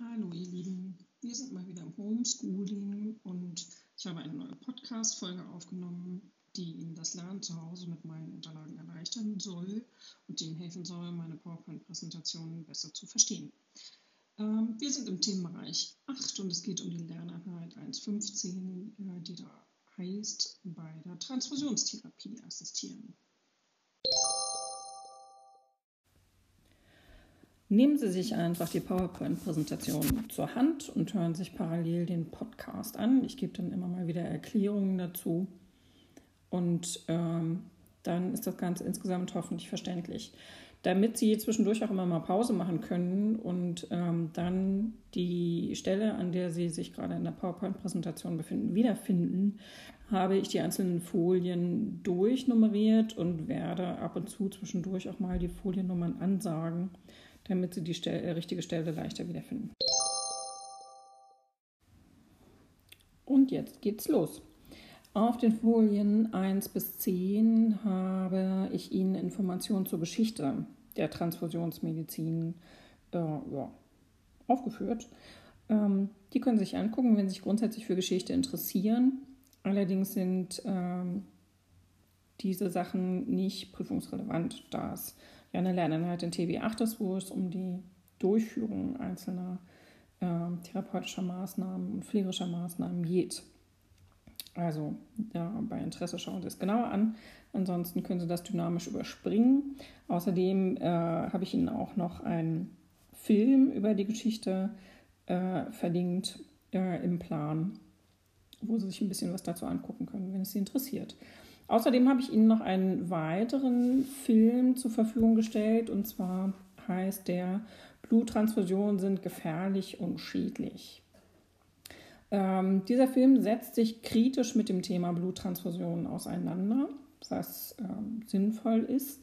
Hallo ihr Lieben, wir sind mal wieder im Homeschooling und ich habe eine neue Podcast-Folge aufgenommen, die Ihnen das Lernen zu Hause mit meinen Unterlagen erleichtern soll und Ihnen helfen soll, meine PowerPoint-Präsentationen besser zu verstehen. Ähm, wir sind im Themenbereich 8 und es geht um die Lerneinheit 1.15, äh, die da heißt, bei der Transfusionstherapie assistieren. Nehmen Sie sich einfach die PowerPoint-Präsentation zur Hand und hören sich parallel den Podcast an. Ich gebe dann immer mal wieder Erklärungen dazu. Und ähm, dann ist das Ganze insgesamt hoffentlich verständlich. Damit Sie zwischendurch auch immer mal Pause machen können und ähm, dann die Stelle, an der Sie sich gerade in der PowerPoint-Präsentation befinden, wiederfinden, habe ich die einzelnen Folien durchnummeriert und werde ab und zu zwischendurch auch mal die Foliennummern ansagen damit Sie die Stelle, äh, richtige Stelle leichter wiederfinden. Und jetzt geht's los. Auf den Folien 1 bis 10 habe ich Ihnen Informationen zur Geschichte der Transfusionsmedizin äh, ja, aufgeführt. Ähm, die können Sie sich angucken, wenn Sie sich grundsätzlich für Geschichte interessieren. Allerdings sind ähm, diese Sachen nicht prüfungsrelevant, da es ja eine Lerneinheit in TB8 ist, wo es um die Durchführung einzelner äh, therapeutischer Maßnahmen und pflegerischer Maßnahmen geht. Also ja, bei Interesse schauen Sie es genauer an. Ansonsten können Sie das dynamisch überspringen. Außerdem äh, habe ich Ihnen auch noch einen Film über die Geschichte äh, verlinkt äh, im Plan, wo Sie sich ein bisschen was dazu angucken können, wenn es Sie interessiert. Außerdem habe ich Ihnen noch einen weiteren Film zur Verfügung gestellt und zwar heißt der Bluttransfusionen sind gefährlich und schädlich. Ähm, dieser Film setzt sich kritisch mit dem Thema Bluttransfusionen auseinander, was ähm, sinnvoll ist,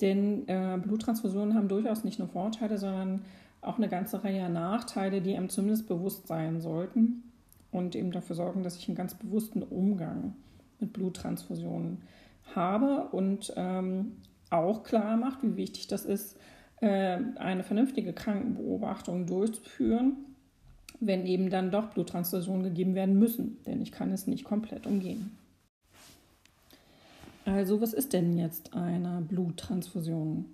denn äh, Bluttransfusionen haben durchaus nicht nur Vorteile, sondern auch eine ganze Reihe Nachteile, die einem zumindest bewusst sein sollten und eben dafür sorgen, dass ich einen ganz bewussten Umgang mit Bluttransfusionen habe und ähm, auch klar macht, wie wichtig das ist, äh, eine vernünftige Krankenbeobachtung durchzuführen, wenn eben dann doch Bluttransfusionen gegeben werden müssen, denn ich kann es nicht komplett umgehen. Also was ist denn jetzt eine Bluttransfusion?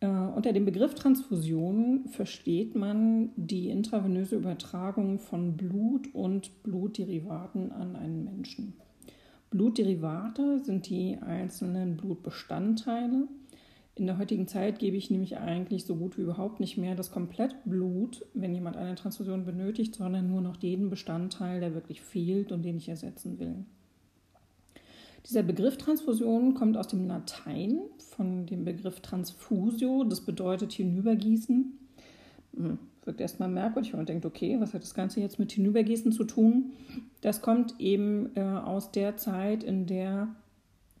Äh, unter dem Begriff Transfusion versteht man die intravenöse Übertragung von Blut und Blutderivaten an einen Menschen. Blutderivate sind die einzelnen Blutbestandteile. In der heutigen Zeit gebe ich nämlich eigentlich so gut wie überhaupt nicht mehr das komplette Blut, wenn jemand eine Transfusion benötigt, sondern nur noch den Bestandteil, der wirklich fehlt und den ich ersetzen will. Dieser Begriff Transfusion kommt aus dem Latein von dem Begriff Transfusio, das bedeutet hinübergießen. Wirkt erstmal merkwürdig, wenn man denkt, okay, was hat das Ganze jetzt mit Hinübergießen zu tun? Das kommt eben äh, aus der Zeit, in der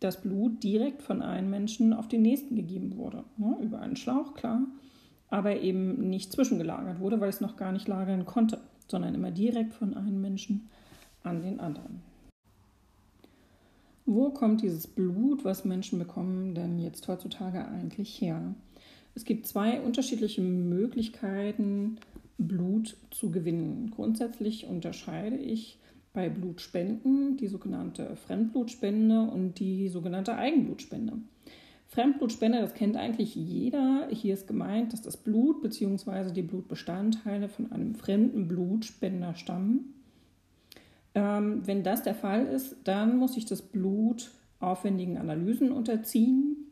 das Blut direkt von einem Menschen auf den nächsten gegeben wurde. Ne? Über einen Schlauch, klar, aber eben nicht zwischengelagert wurde, weil es noch gar nicht lagern konnte, sondern immer direkt von einem Menschen an den anderen. Wo kommt dieses Blut, was Menschen bekommen, denn jetzt heutzutage eigentlich her? Es gibt zwei unterschiedliche Möglichkeiten, Blut zu gewinnen. Grundsätzlich unterscheide ich bei Blutspenden die sogenannte Fremdblutspende und die sogenannte Eigenblutspende. Fremdblutspende, das kennt eigentlich jeder. Hier ist gemeint, dass das Blut bzw. die Blutbestandteile von einem fremden Blutspender stammen. Ähm, wenn das der Fall ist, dann muss ich das Blut aufwendigen Analysen unterziehen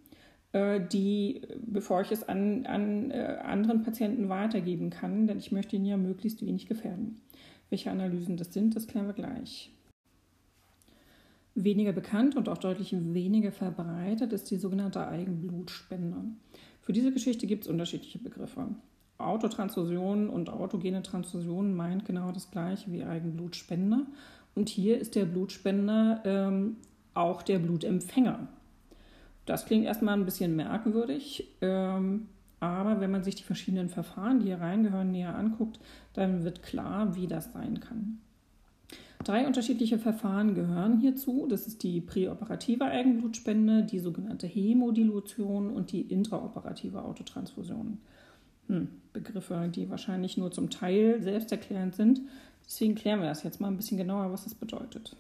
die, bevor ich es an, an äh, anderen Patienten weitergeben kann, denn ich möchte ihn ja möglichst wenig gefährden. Welche Analysen das sind, das klären wir gleich. Weniger bekannt und auch deutlich weniger verbreitet ist die sogenannte Eigenblutspende. Für diese Geschichte gibt es unterschiedliche Begriffe. Autotransfusion und autogene Transfusion meint genau das gleiche wie Eigenblutspende. Und hier ist der Blutspender ähm, auch der Blutempfänger. Das klingt erstmal ein bisschen merkwürdig, ähm, aber wenn man sich die verschiedenen Verfahren, die hier reingehören, näher anguckt, dann wird klar, wie das sein kann. Drei unterschiedliche Verfahren gehören hierzu. Das ist die präoperative Eigenblutspende, die sogenannte Hämodilution und die intraoperative Autotransfusion. hm, Begriffe, die wahrscheinlich nur zum Teil selbsterklärend sind. Deswegen klären wir das jetzt mal ein bisschen genauer, was das bedeutet.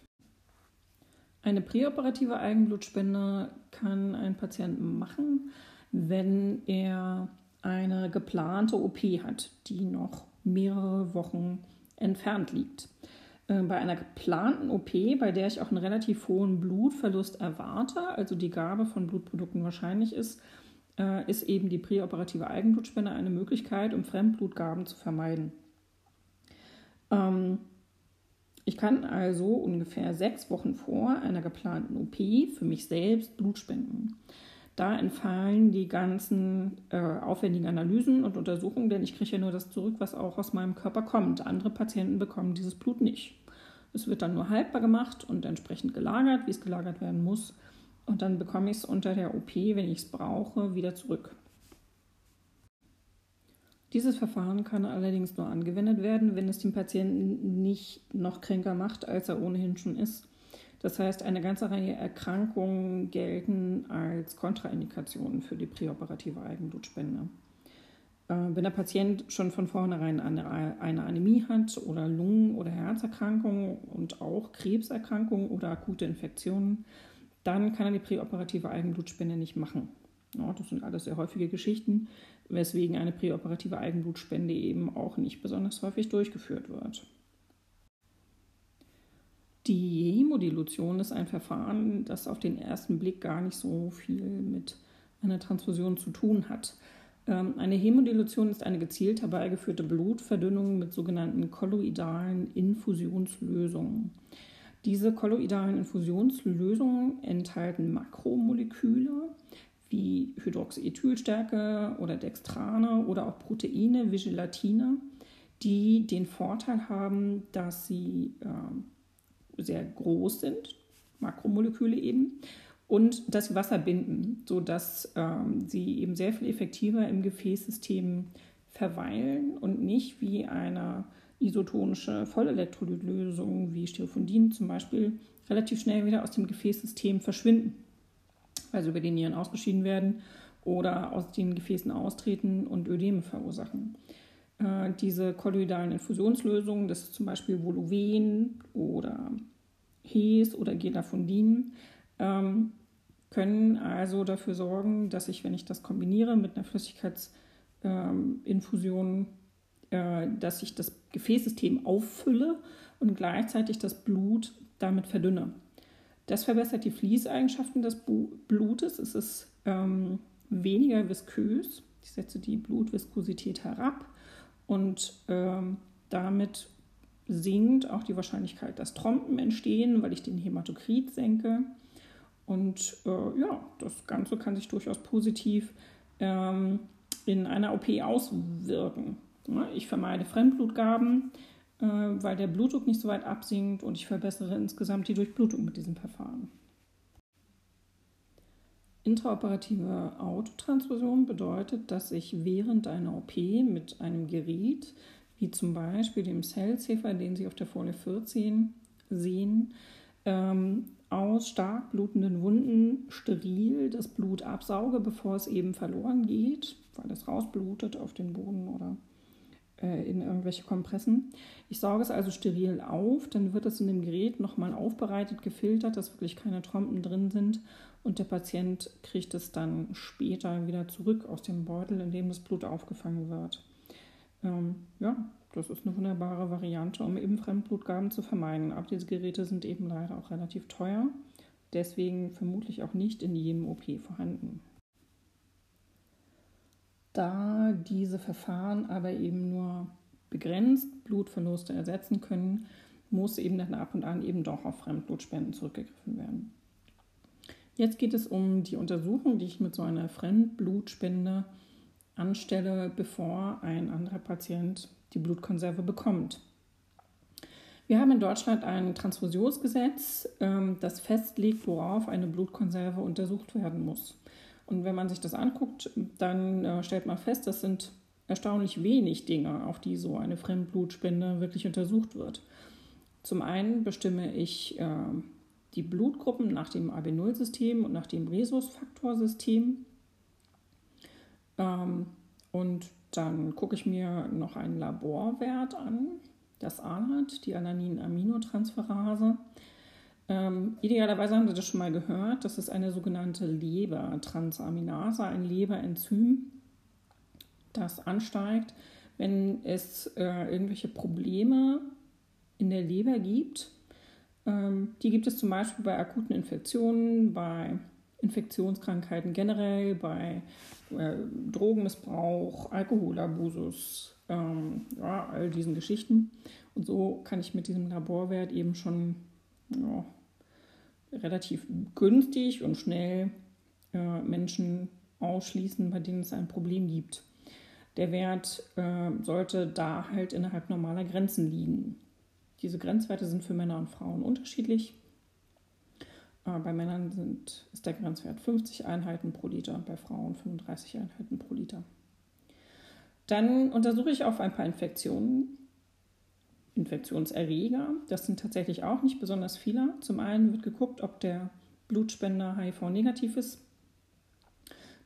Eine präoperative Eigenblutspende kann ein Patient machen, wenn er eine geplante OP hat, die noch mehrere Wochen entfernt liegt. Äh, bei einer geplanten OP, bei der ich auch einen relativ hohen Blutverlust erwarte, also die Gabe von Blutprodukten wahrscheinlich ist, äh, ist eben die präoperative Eigenblutspende eine Möglichkeit, um Fremdblutgaben zu vermeiden. Ähm, ich kann also ungefähr sechs Wochen vor einer geplanten OP für mich selbst Blut spenden. Da entfallen die ganzen äh, aufwendigen Analysen und Untersuchungen, denn ich kriege ja nur das zurück, was auch aus meinem Körper kommt. Andere Patienten bekommen dieses Blut nicht. Es wird dann nur haltbar gemacht und entsprechend gelagert, wie es gelagert werden muss. Und dann bekomme ich es unter der OP, wenn ich es brauche, wieder zurück. Dieses Verfahren kann allerdings nur angewendet werden, wenn es den Patienten nicht noch kränker macht, als er ohnehin schon ist. Das heißt, eine ganze Reihe Erkrankungen gelten als Kontraindikationen für die präoperative Eigenblutspende. Äh, wenn der Patient schon von vornherein eine, Anämie hat oder Lungen- oder Herzerkrankungen und auch Krebserkrankungen oder akute Infektionen, dann kann er die präoperative Eigenblutspende nicht machen. Das sind alles sehr häufige Geschichten, weswegen eine präoperative Eigenblutspende eben auch nicht besonders häufig durchgeführt wird. Die Hämodilution ist ein Verfahren, das auf den ersten Blick gar nicht so viel mit einer Transfusion zu tun hat. Ähm, eine Hämodilution ist eine gezielt herbeigeführte Blutverdünnung mit sogenannten kolloidalen Infusionslösungen. Diese kolloidalen Infusionslösungen enthalten Makromoleküle wie Hydroxyethylstärke oder Dextrane oder auch Proteine wie Gelatine, die den Vorteil haben, dass sie äh, sehr groß sind, Makromoleküle eben, und dass sie Wasser binden, sodass ähm, sie eben sehr viel effektiver im Gefäßsystem verweilen und nicht wie eine isotonische Vollelektrolytlösung wie Sterophondin zum Beispiel relativ schnell wieder aus dem Gefäßsystem verschwinden, weil sie über die Nieren ausgeschieden werden oder aus den Gefäßen austreten und Ödeme verursachen. Äh, diese kolloidalen Infusionslösungen, das ist zum Beispiel Voluven oder Hes oder Gelafondin, ähm, können also dafür sorgen, dass ich, wenn ich das kombiniere mit einer Flüssigkeitsinfusion, äh, dass ich das Gefäßsystem auffülle und gleichzeitig das Blut damit verdünne. Das verbessert die Fließeigenschaften des Blutes. Es ist ähm, weniger viskös. Ich setze die Blutviskosität herab und ähm, damit sinkt auch die Wahrscheinlichkeit, dass Trompen entstehen, weil ich den Hämatokrit senke. Und äh, ja, das Ganze kann sich durchaus positiv ähm, in einer OP auswirken. Ja, ich vermeide Fremdblutgaben, weil der Blutdruck nicht so weit absinkt und ich verbessere insgesamt die Durchblutung mit diesem Verfahren. Intraoperative Autotransfusion bedeutet, dass ich während einer OP mit einem Gerät, wie zum Beispiel dem Cellsafer, den Sie auf der Folie 14 sehen, ähm, aus stark blutenden Wunden steril das Blut absauge, bevor es eben verloren geht, weil es rausblutet auf den Boden oder äh, in irgendwelche Kompressen. Ich sauge es also steril auf, dann wird es in dem Gerät nochmal aufbereitet, gefiltert, dass wirklich keine Trompen drin sind und der Patient kriegt es dann später wieder zurück aus dem Beutel, in dem das Blut aufgefangen wird. Ähm, ja, das ist eine wunderbare Variante, um eben Fremdblutgaben zu vermeiden. Aber diese Geräte sind eben leider auch relativ teuer, deswegen vermutlich auch nicht in jedem OP vorhanden. Da diese Verfahren aber eben nur begrenzt Blutverluste ersetzen können, muss eben dann ab und an eben doch auf Fremdblutspenden zurückgegriffen werden. Jetzt geht es um die Untersuchung, die ich mit so einer Fremdblutspende anstelle, bevor ein anderer Patient die Blutkonserve bekommt. Wir haben in Deutschland ein Transfusionsgesetz, ähm, das festlegt, worauf eine Blutkonserve untersucht werden muss. Und wenn man sich das anguckt, dann äh, stellt man fest, das sind erstaunlich wenig Dinge, auf die so eine Fremdblutspende wirklich untersucht wird. Zum einen bestimme ich äh, die Blutgruppen nach dem AB0-System und nach dem Rhesusfaktorsystem. Ähm, und Dann gucke ich mir noch einen Laborwert an, das ALAT, die Alanin-Aminotransferase. Ähm, idealerweise haben Sie das schon mal gehört, das ist eine sogenannte Lebertransaminase, ein Leberenzym, das ansteigt, wenn es äh, irgendwelche Probleme in der Leber gibt. Ähm, die gibt es zum Beispiel bei akuten Infektionen, bei Infektionskrankheiten generell, bei äh, Drogenmissbrauch, Alkoholabusus, ähm, ja, all diesen Geschichten. Und so kann ich mit diesem Laborwert eben schon ja, relativ günstig und schnell äh, Menschen ausschließen, bei denen es ein Problem gibt. Der Wert äh, sollte da halt innerhalb normaler Grenzen liegen. Diese Grenzwerte sind für Männer und Frauen unterschiedlich. Äh, bei Männern sind, ist der Grenzwert 50 Einheiten pro Liter, bei Frauen 35 Einheiten pro Liter. Dann untersuche ich auf ein paar Infektionen, Infektionserreger. Das sind tatsächlich auch nicht besonders viele. Zum einen wird geguckt, ob der Blutspender HIV-negativ ist.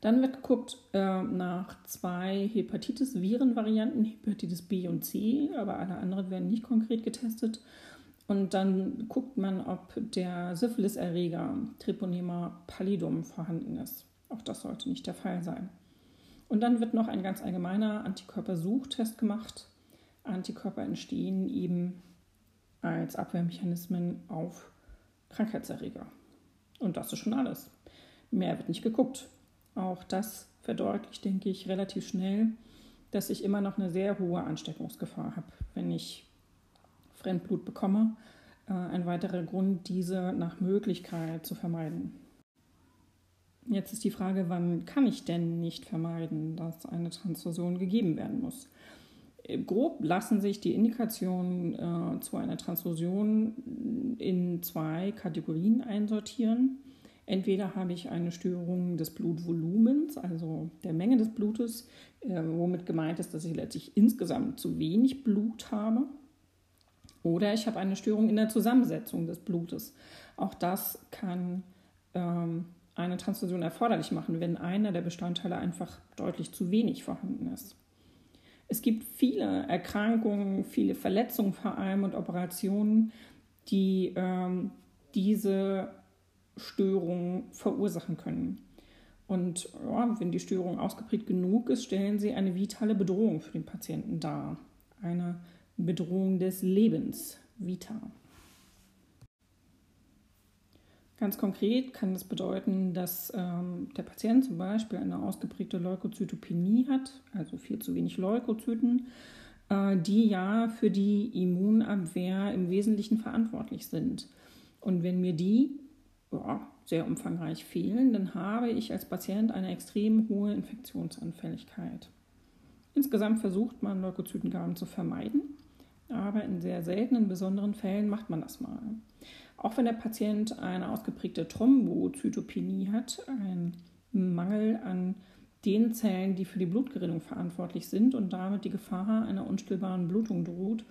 Dann wird geguckt äh, nach zwei Hepatitis-Viren-Varianten, Hepatitis B und C, aber alle anderen werden nicht konkret getestet. Und dann guckt man, ob der Syphilis-Erreger Treponema pallidum vorhanden ist. Auch das sollte nicht der Fall sein. Und dann wird noch ein ganz allgemeiner Antikörpersuchtest gemacht. Antikörper entstehen eben als Abwehrmechanismen auf Krankheitserreger. Und das ist schon alles. Mehr wird nicht geguckt. Auch das verdeutlicht, denke ich, relativ schnell, dass ich immer noch eine sehr hohe Ansteckungsgefahr habe, wenn ich Fremdblut bekomme. Äh, ein weiterer Grund, diese nach Möglichkeit zu vermeiden. Jetzt ist die Frage, wann kann ich denn nicht vermeiden, dass eine Transfusion gegeben werden muss? Grob lassen sich die Indikationen äh, zu einer Transfusion in zwei Kategorien einsortieren. Entweder habe ich eine Störung des Blutvolumens, also der Menge des Blutes, äh, womit gemeint ist, dass ich letztlich insgesamt zu wenig Blut habe. Oder ich habe eine Störung in der Zusammensetzung des Blutes. Auch das kann ähm, eine Transfusion erforderlich machen, wenn einer der Bestandteile einfach deutlich zu wenig vorhanden ist. Es gibt viele Erkrankungen, viele Verletzungen vor allem und Operationen, die ähm, diese Störungen verursachen können. Und ja, wenn die Störung ausgeprägt genug ist, stellen sie eine vitale Bedrohung für den Patienten dar. Eine Bedrohung des Lebens, Vita. Ganz konkret kann das bedeuten, dass ähm, der Patient zum Beispiel eine ausgeprägte Leukozytopenie hat, also viel zu wenig Leukozyten, äh, die ja für die Immunabwehr im Wesentlichen verantwortlich sind. Und wenn mir die ja, sehr umfangreich fehlen, dann habe ich als Patient eine extrem hohe Infektionsanfälligkeit. Insgesamt versucht man, Leukozytengaben zu vermeiden, aber in sehr seltenen, besonderen Fällen macht man das mal. Auch wenn der Patient eine ausgeprägte Thrombozytopenie hat, ein Mangel an den Zellen, die für die Blutgerinnung verantwortlich sind und damit die Gefahr einer unstillbaren Blutung droht,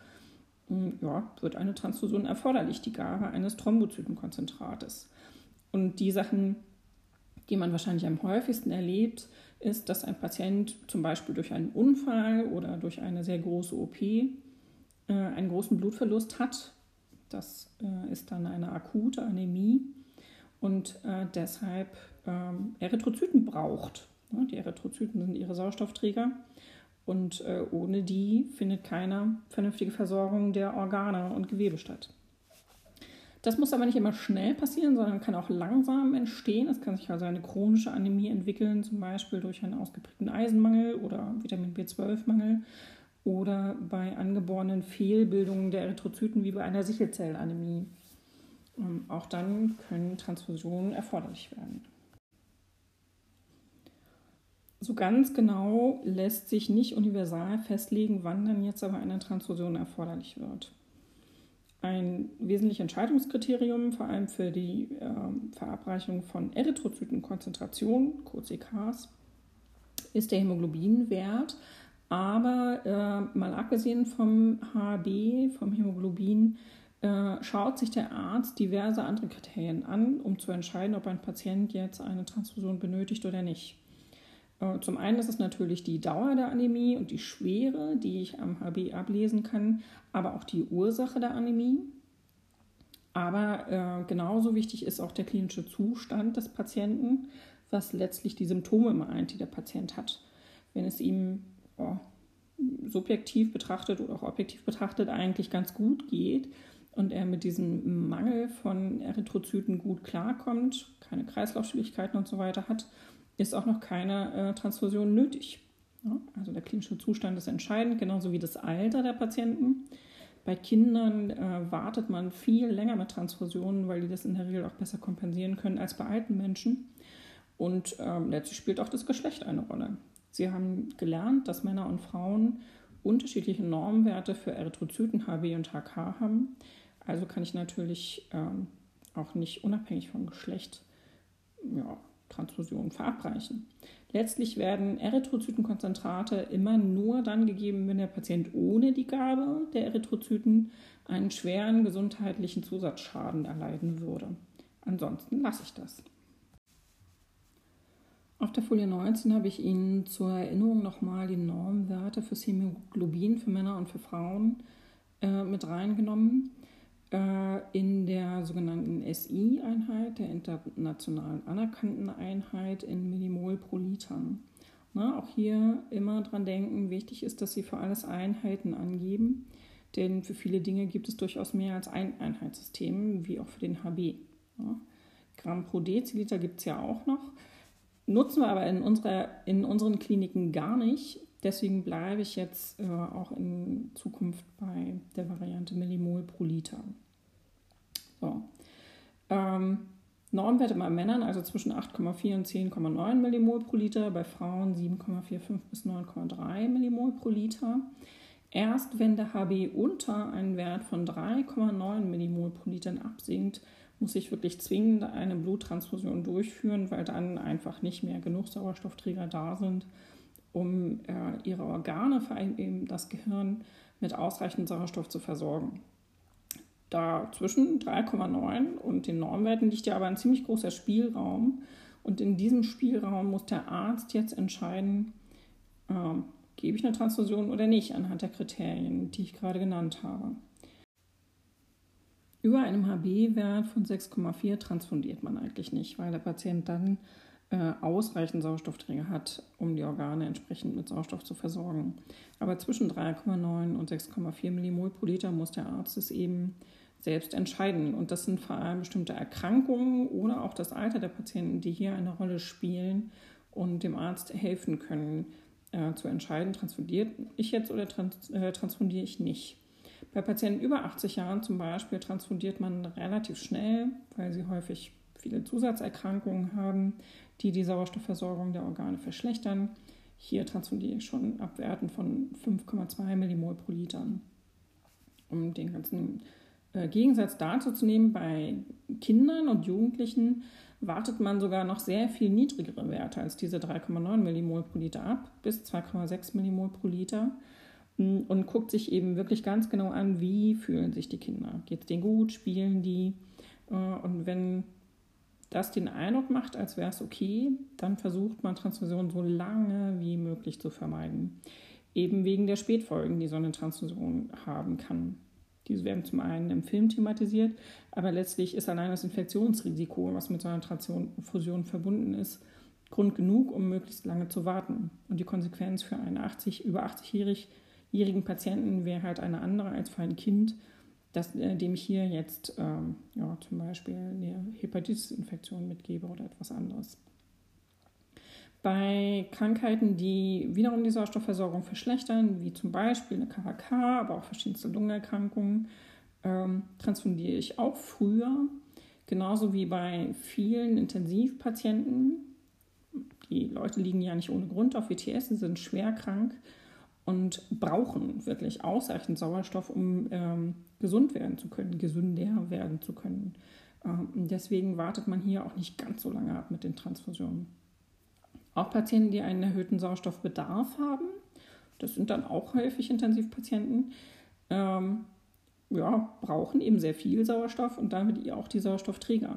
ja, wird eine Transfusion erforderlich, die Gabe eines Thrombozytenkonzentrates. Und die Sachen, die man wahrscheinlich am häufigsten erlebt, ist, dass ein Patient zum Beispiel durch einen Unfall oder durch eine sehr große OP äh, einen großen Blutverlust hat. Das äh, ist dann eine akute Anämie und äh, deshalb ähm, Erythrozyten braucht. Ja, die Erythrozyten sind ihre Sauerstoffträger und äh, ohne die findet keine vernünftige Versorgung der Organe und Gewebe statt. Das muss aber nicht immer schnell passieren, sondern kann auch langsam entstehen. Es kann sich also eine chronische Anämie entwickeln, zum Beispiel durch einen ausgeprägten Eisenmangel oder Vitamin B12-Mangel oder bei angeborenen Fehlbildungen der Erythrozyten wie bei einer Sichelzellanämie. Ähm, auch dann können Transfusionen erforderlich werden. So ganz genau lässt sich nicht universal festlegen, wann dann jetzt aber eine Transfusion erforderlich wird. Ein wesentliches Entscheidungskriterium, vor allem für die äh, Verabreichung von Erythrozytenkonzentration, kurz EKs, ist der Hämoglobinwert. Aber äh, mal abgesehen vom HB, vom Hämoglobin, äh, schaut sich der Arzt diverse andere Kriterien an, um zu entscheiden, ob ein Patient jetzt eine Transfusion benötigt oder nicht. Äh, zum einen ist es natürlich die Dauer der Anämie und die Schwere, die ich am HB ablesen kann, aber auch die Ursache der Anämie. Aber äh, genauso wichtig ist auch der klinische Zustand des Patienten, was letztlich die Symptome meint, die der Patient hat. Wenn es ihm oh, subjektiv betrachtet oder auch objektiv betrachtet eigentlich ganz gut geht und er mit diesem Mangel von Erythrozyten gut klarkommt, keine Kreislaufschwierigkeiten und so weiter hat, ist auch noch keine äh, Transfusion nötig. Ja, also der klinische Zustand ist entscheidend, genauso wie das Alter der Patienten. Bei Kindern äh, wartet man viel länger mit Transfusionen, weil die das in der Regel auch besser kompensieren können als bei alten Menschen. Und ähm, letztlich spielt auch das Geschlecht eine Rolle. Sie haben gelernt, dass Männer und Frauen unterschiedliche Normwerte für Erythrozyten HB und HK haben. Also kann ich natürlich ähm, auch nicht unabhängig vom Geschlecht ja, Transfusionen verabreichen. Letztlich werden Erythrozytenkonzentrate immer nur dann gegeben, wenn der Patient ohne die Gabe der Erythrozyten einen schweren gesundheitlichen Zusatzschaden erleiden würde. Ansonsten lasse ich das. Auf der Folie 19 habe ich Ihnen zur Erinnerung nochmal die Normwerte fürs Hämoglobin für Männer und für Frauen äh, mit reingenommen. Äh, in der sogenannten SI-Einheit, der internationalen anerkannten Einheit in Millimol pro Liter. Na, auch hier immer dran denken, wichtig ist, dass Sie für alles Einheiten angeben, denn für viele Dinge gibt es durchaus mehr als ein Einheitssystem, wie auch für den HB. Ja. Gramm pro Deziliter gibt es ja auch noch, nutzen wir aber in, unserer, in unseren Kliniken gar nicht. Deswegen bleibe ich jetzt äh, auch in Zukunft bei der Variante Millimol pro Liter. So. Ähm, Normwerte bei Männern also zwischen 8,4 und 10,9 Millimol pro Liter, bei Frauen 7,45 bis 9,3 Millimol pro Liter. Erst wenn der HB unter einen Wert von 3,9 Millimol pro Liter absinkt, muss ich wirklich zwingend eine Bluttransfusion durchführen, weil dann einfach nicht mehr genug Sauerstoffträger da sind, um äh, ihre Organe, vor allem eben das Gehirn, mit ausreichend Sauerstoff zu versorgen. Da zwischen 3,9 und den Normwerten liegt ja aber ein ziemlich großer Spielraum. Und in diesem Spielraum muss der Arzt jetzt entscheiden, äh, gebe ich eine Transfusion oder nicht, anhand der Kriterien, die ich gerade genannt habe. Über einem HB-Wert von 6,4 transfundiert man eigentlich nicht, weil der Patient dann äh, ausreichend Sauerstoffträger hat, um die Organe entsprechend mit Sauerstoff zu versorgen. Aber zwischen 3,9 und 6,4 Millimol pro Liter muss der Arzt es eben selbst entscheiden. Und das sind vor allem bestimmte Erkrankungen oder auch das Alter der Patienten, die hier eine Rolle spielen und dem Arzt helfen können, äh, zu entscheiden, transfundiere ich jetzt oder trans äh, transfundiere ich nicht. Bei Patienten über 80 Jahren zum Beispiel transfundiert man relativ schnell, weil sie häufig viele Zusatzerkrankungen haben, die die Sauerstoffversorgung der Organe verschlechtern. Hier transfundiere ich schon ab Werten von 5,2 Millimol pro Liter, um den ganzen äh, Gegensatz dazu zu nehmen, bei Kindern und Jugendlichen wartet man sogar noch sehr viel niedrigere Werte als diese 3,9 Millimol pro Liter ab, bis 2,6 Millimol pro Liter und guckt sich eben wirklich ganz genau an, wie fühlen sich die Kinder. Geht es denen gut, spielen die? Äh, und wenn das den Eindruck macht, als wäre es okay, dann versucht man Transfusion so lange wie möglich zu vermeiden. Eben wegen der Spätfolgen, die so eine Transfusion haben kann. Diese werden zum einen im Film thematisiert, aber letztlich ist allein das Infektionsrisiko, was mit so einer Transfusion verbunden ist, Grund genug, um möglichst lange zu warten. Und die Konsequenz für einen 80, über 80-jährigen Patienten wäre halt eine andere als für ein Kind, das, äh, dem ich hier jetzt ähm, ja, zum Beispiel eine Hepatitis-Infektion mitgebe oder etwas anderes. Bei Krankheiten, die wiederum die Sauerstoffversorgung verschlechtern, wie zum Beispiel eine KHK, aber auch verschiedenste Lungenerkrankungen, ähm, transfundiere ich auch früher. Genauso wie bei vielen Intensivpatienten. Die Leute liegen ja nicht ohne Grund auf WTS, sie sind schwer krank und brauchen wirklich ausreichend Sauerstoff, um ähm, gesund werden zu können, gesünder werden zu können. Ähm, deswegen wartet man hier auch nicht ganz so lange ab mit den Transfusionen. Auch Patienten, die einen erhöhten Sauerstoffbedarf haben, das sind dann auch häufig Intensivpatienten, ähm, ja, brauchen eben sehr viel Sauerstoff und damit auch die Sauerstoffträger.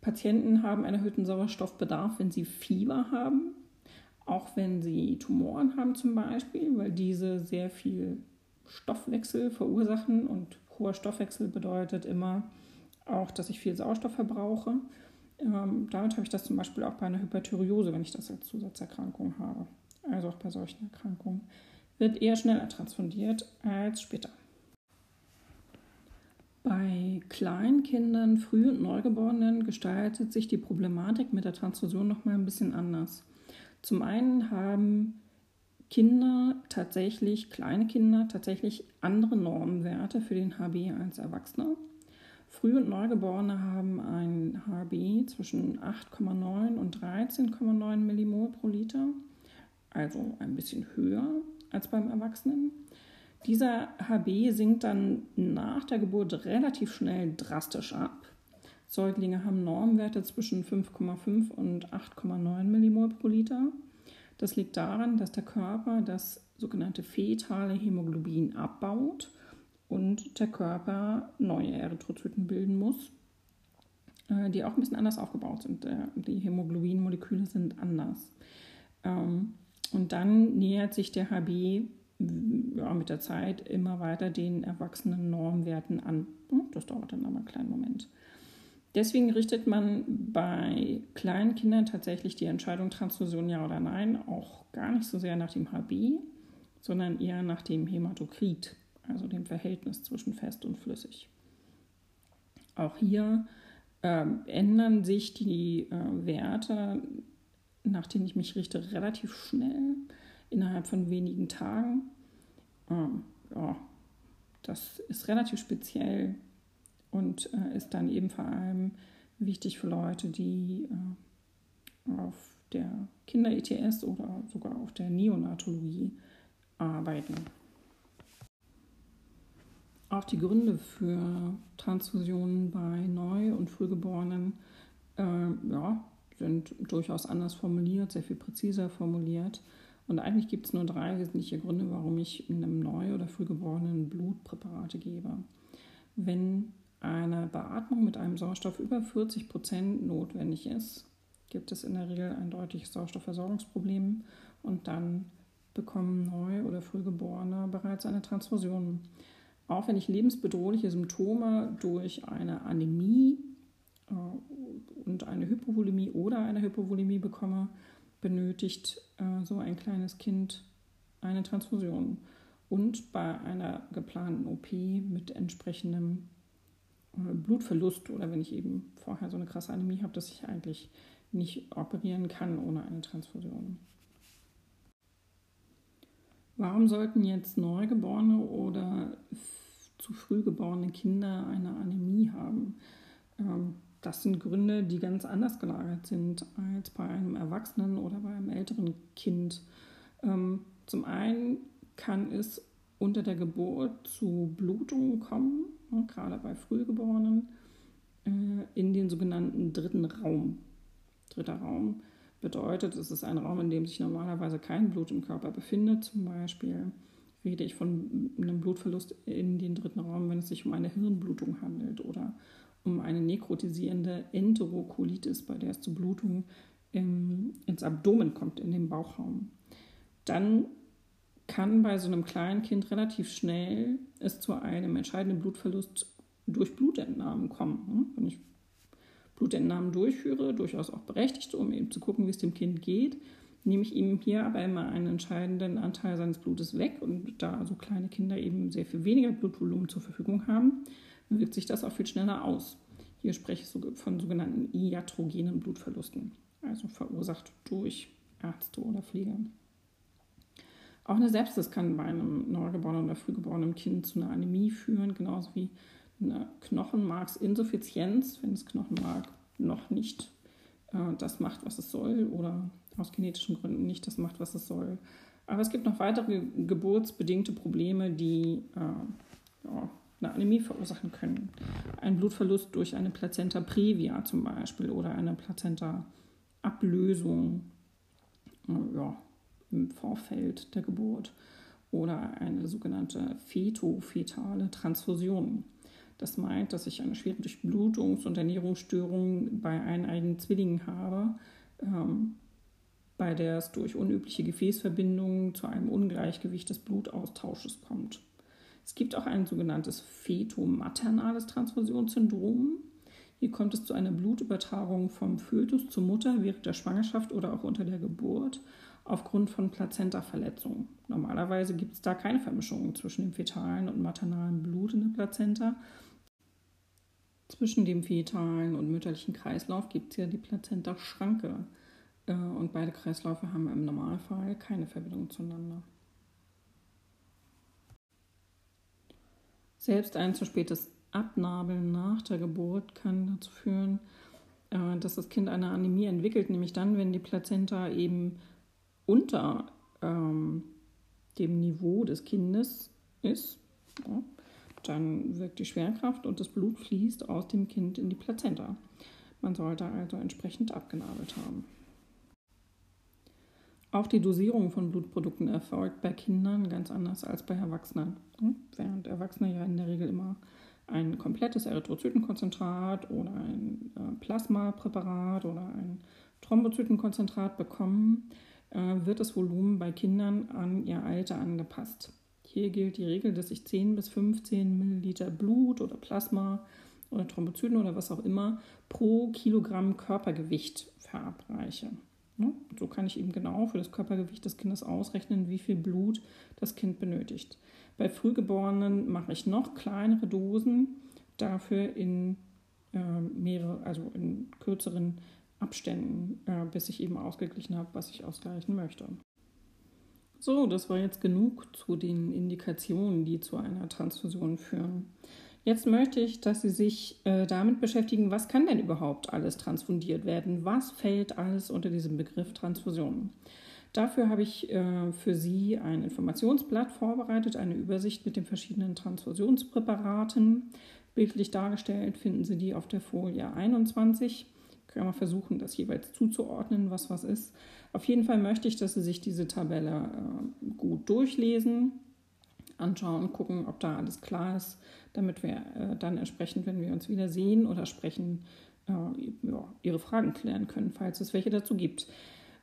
Patienten haben einen erhöhten Sauerstoffbedarf, wenn sie Fieber haben. Auch wenn sie Tumoren haben zum Beispiel, weil diese sehr viel Stoffwechsel verursachen und hoher Stoffwechsel bedeutet immer auch, dass ich viel Sauerstoff verbrauche. Ähm, damit habe ich das zum Beispiel auch bei einer Hyperthyreose, wenn ich das als Zusatzerkrankung habe. Also auch bei solchen Erkrankungen wird eher schneller transfundiert als später. Bei Kleinkindern, Früh- und Neugeborenen gestaltet sich die Problematik mit der Transfusion noch mal ein bisschen anders. Zum einen haben Kinder tatsächlich, kleine Kinder tatsächlich andere Normwerte für den HB als Erwachsene. Früh- und Neugeborene haben ein HB zwischen 8,9 und 13,9 Millimol pro Liter, also ein bisschen höher als beim Erwachsenen. Dieser HB sinkt dann nach der Geburt relativ schnell drastisch ab. Säuglinge haben Normwerte zwischen 5,5 und 8,9 Millimol pro Liter. Das liegt daran, dass der Körper das sogenannte fetale Hämoglobin abbaut und der Körper neue Erythrozyten bilden muss, äh, die auch ein bisschen anders aufgebaut sind. Die Hämoglobinmoleküle sind anders. Ähm, und dann nähert sich der HB ja, mit der Zeit immer weiter den erwachsenen Normwerten an. Das dauert dann aber einen kleinen Moment. Deswegen richtet man bei kleinen Kindern tatsächlich die Entscheidung Transfusion ja oder nein auch gar nicht so sehr nach dem HB, sondern eher nach dem Hämatokrit, also dem Verhältnis zwischen fest und flüssig. Auch hier äh, ändern sich die äh, Werte, nach denen ich mich richte, relativ schnell, innerhalb von wenigen Tagen. Ähm, ja, das ist relativ speziell und äh, ist dann eben vor allem wichtig für Leute, die äh, auf der Kinder-ETS oder sogar auf der Neonatologie arbeiten. Auch die Gründe für Transfusionen bei Neu- und Frühgeborenen äh, ja, sind durchaus anders formuliert, sehr viel präziser formuliert. Und eigentlich gibt es nur drei wesentliche Gründe, warum ich einem Neu- oder Frühgeborenen Blutpräparate gebe. Wenn eine Beatmung mit einem Sauerstoff über 40 Prozent notwendig ist, gibt es in der Regel ein deutliches Sauerstoffversorgungsproblem und dann bekommen Neu- oder Frühgeborene bereits eine Transfusion. Auch wenn ich lebensbedrohliche Symptome durch eine Anämie äh, und eine Hypovolemie oder eine Hypovolemie bekomme, benötigt äh, so ein kleines Kind eine Transfusion. Und bei einer geplanten OP mit entsprechendem Blutverlust oder wenn ich eben vorher so eine krasse Anämie habe, dass ich eigentlich nicht operieren kann ohne eine Transfusion. Warum sollten jetzt Neugeborene oder zu früh geborene Kinder eine Anämie haben? Ähm, das sind Gründe, die ganz anders gelagert sind als bei einem Erwachsenen oder bei einem älteren Kind. Ähm, zum einen kann es unter der Geburt zu Blutungen kommen, gerade bei Frühgeborenen, äh, in den sogenannten dritten Raum. Dritter Raum bedeutet, es ist ein Raum, in dem sich normalerweise kein Blut im Körper befindet. Zum Beispiel rede ich von einem Blutverlust in den dritten Raum, wenn es sich um eine Hirnblutung handelt oder um eine nekrotisierende Enterokolitis, bei der es zu Blutungen ins Abdomen kommt, in den Bauchraum. Dann kann bei so einem kleinen Kind relativ schnell es zu einem entscheidenden Blutverlust durch Blutentnahmen kommen. Hm? Wenn ich Blutentnahmen durchführe, durchaus auch berechtigt, um eben zu gucken, wie es dem Kind geht, nehme ich ihm hier aber immer einen entscheidenden Anteil seines Blutes weg. Und da so kleine Kinder eben sehr viel weniger Blutvolumen zur Verfügung haben, wirkt sich das auch viel schneller aus. Hier spreche ich von sogenannten iatrogenen Blutverlusten, also verursacht durch Ärzte oder Pfleger. Auch eine Sepsis kann bei einem neugeborenen oder frühgeborenen Kind zu einer Anämie führen, genauso wie eine Knochenmarksinsuffizienz, wenn das Knochenmark noch nicht äh, das macht, was es soll, oder aus genetischen Gründen nicht das macht, was es soll. Aber es gibt noch weitere geburtsbedingte Probleme, die äh, ja, eine Anämie verursachen können. Ein Blutverlust durch eine Plazenta previa zum Beispiel oder eine Plazenta-Ablösung. Äh, ja, im Vorfeld der Geburt oder eine sogenannte fetofetale Transfusion. Das meint, dass ich eine schwere Durchblutungs- und Ernährungsstörung bei eineigen Zwillingen habe, ähm, bei der es durch unübliche Gefäßverbindungen zu einem Ungleichgewicht des Blutaustausches kommt. Es gibt auch ein sogenanntes fetomaternales Transfusionssyndrom. Hier kommt es zu einer Blutübertragung vom Fötus zur Mutter während der Schwangerschaft oder auch unter der Geburt aufgrund von Plazentaverletzungen. Normalerweise gibt es da keine Vermischung zwischen dem fetalen und maternalen Blut in der Plazenta. Zwischen dem fetalen und mütterlichen Kreislauf gibt es ja die Plazenta-Schranke. Äh, und beide Kreisläufe haben im Normalfall keine Verbindung zueinander. Selbst ein zu spätes Abnabeln nach der Geburt kann dazu führen, äh, dass das Kind eine Anämie entwickelt, nämlich dann, wenn die Plazenta eben unter ähm, dem Niveau des Kindes ist. Ja, dann wirkt die Schwerkraft und das Blut fließt aus dem Kind in die Plazenta. Man sollte also entsprechend abgenabelt haben. Auch die Dosierung von Blutprodukten erfolgt bei Kindern ganz anders als bei Erwachsenen. Hm? Während Erwachsene ja in der Regel immer ein komplettes Erythrozytenkonzentrat oder ein äh, Plasmapräparat oder ein Thrombozytenkonzentrat bekommen, wird das Volumen bei Kindern an ihr Alter angepasst. Hier gilt die Regel, dass ich 10 bis 15 Milliliter Blut oder Plasma oder Thrombozyten oder was auch immer pro Kilogramm Körpergewicht verabreiche. Ne? So kann ich eben genau für das Körpergewicht des Kindes ausrechnen, wie viel Blut das Kind benötigt. Bei Frühgeborenen mache ich noch kleinere Dosen, dafür in äh, mehrere, also in kürzeren Abständen, äh, bis ich eben ausgeglichen habe, was ich ausgleichen möchte. So, das war jetzt genug zu den Indikationen, die zu einer Transfusion führen. Jetzt möchte ich, dass Sie sich äh, damit beschäftigen, was kann denn überhaupt alles transfundiert werden? Was fällt alles unter diesem Begriff Transfusion? Dafür habe ich äh, für Sie ein Informationsblatt vorbereitet, eine Übersicht mit den verschiedenen Transfusionspräparaten. Bildlich dargestellt finden Sie die auf der Folie 21. Können wir versuchen, das jeweils zuzuordnen, was was ist. Auf jeden Fall möchte ich, dass Sie sich diese Tabelle äh, gut durchlesen anschauen, gucken, ob da alles klar ist, damit wir äh, dann entsprechend, wenn wir uns wieder sehen oder sprechen, äh, ja, Ihre Fragen klären können, falls es welche dazu gibt.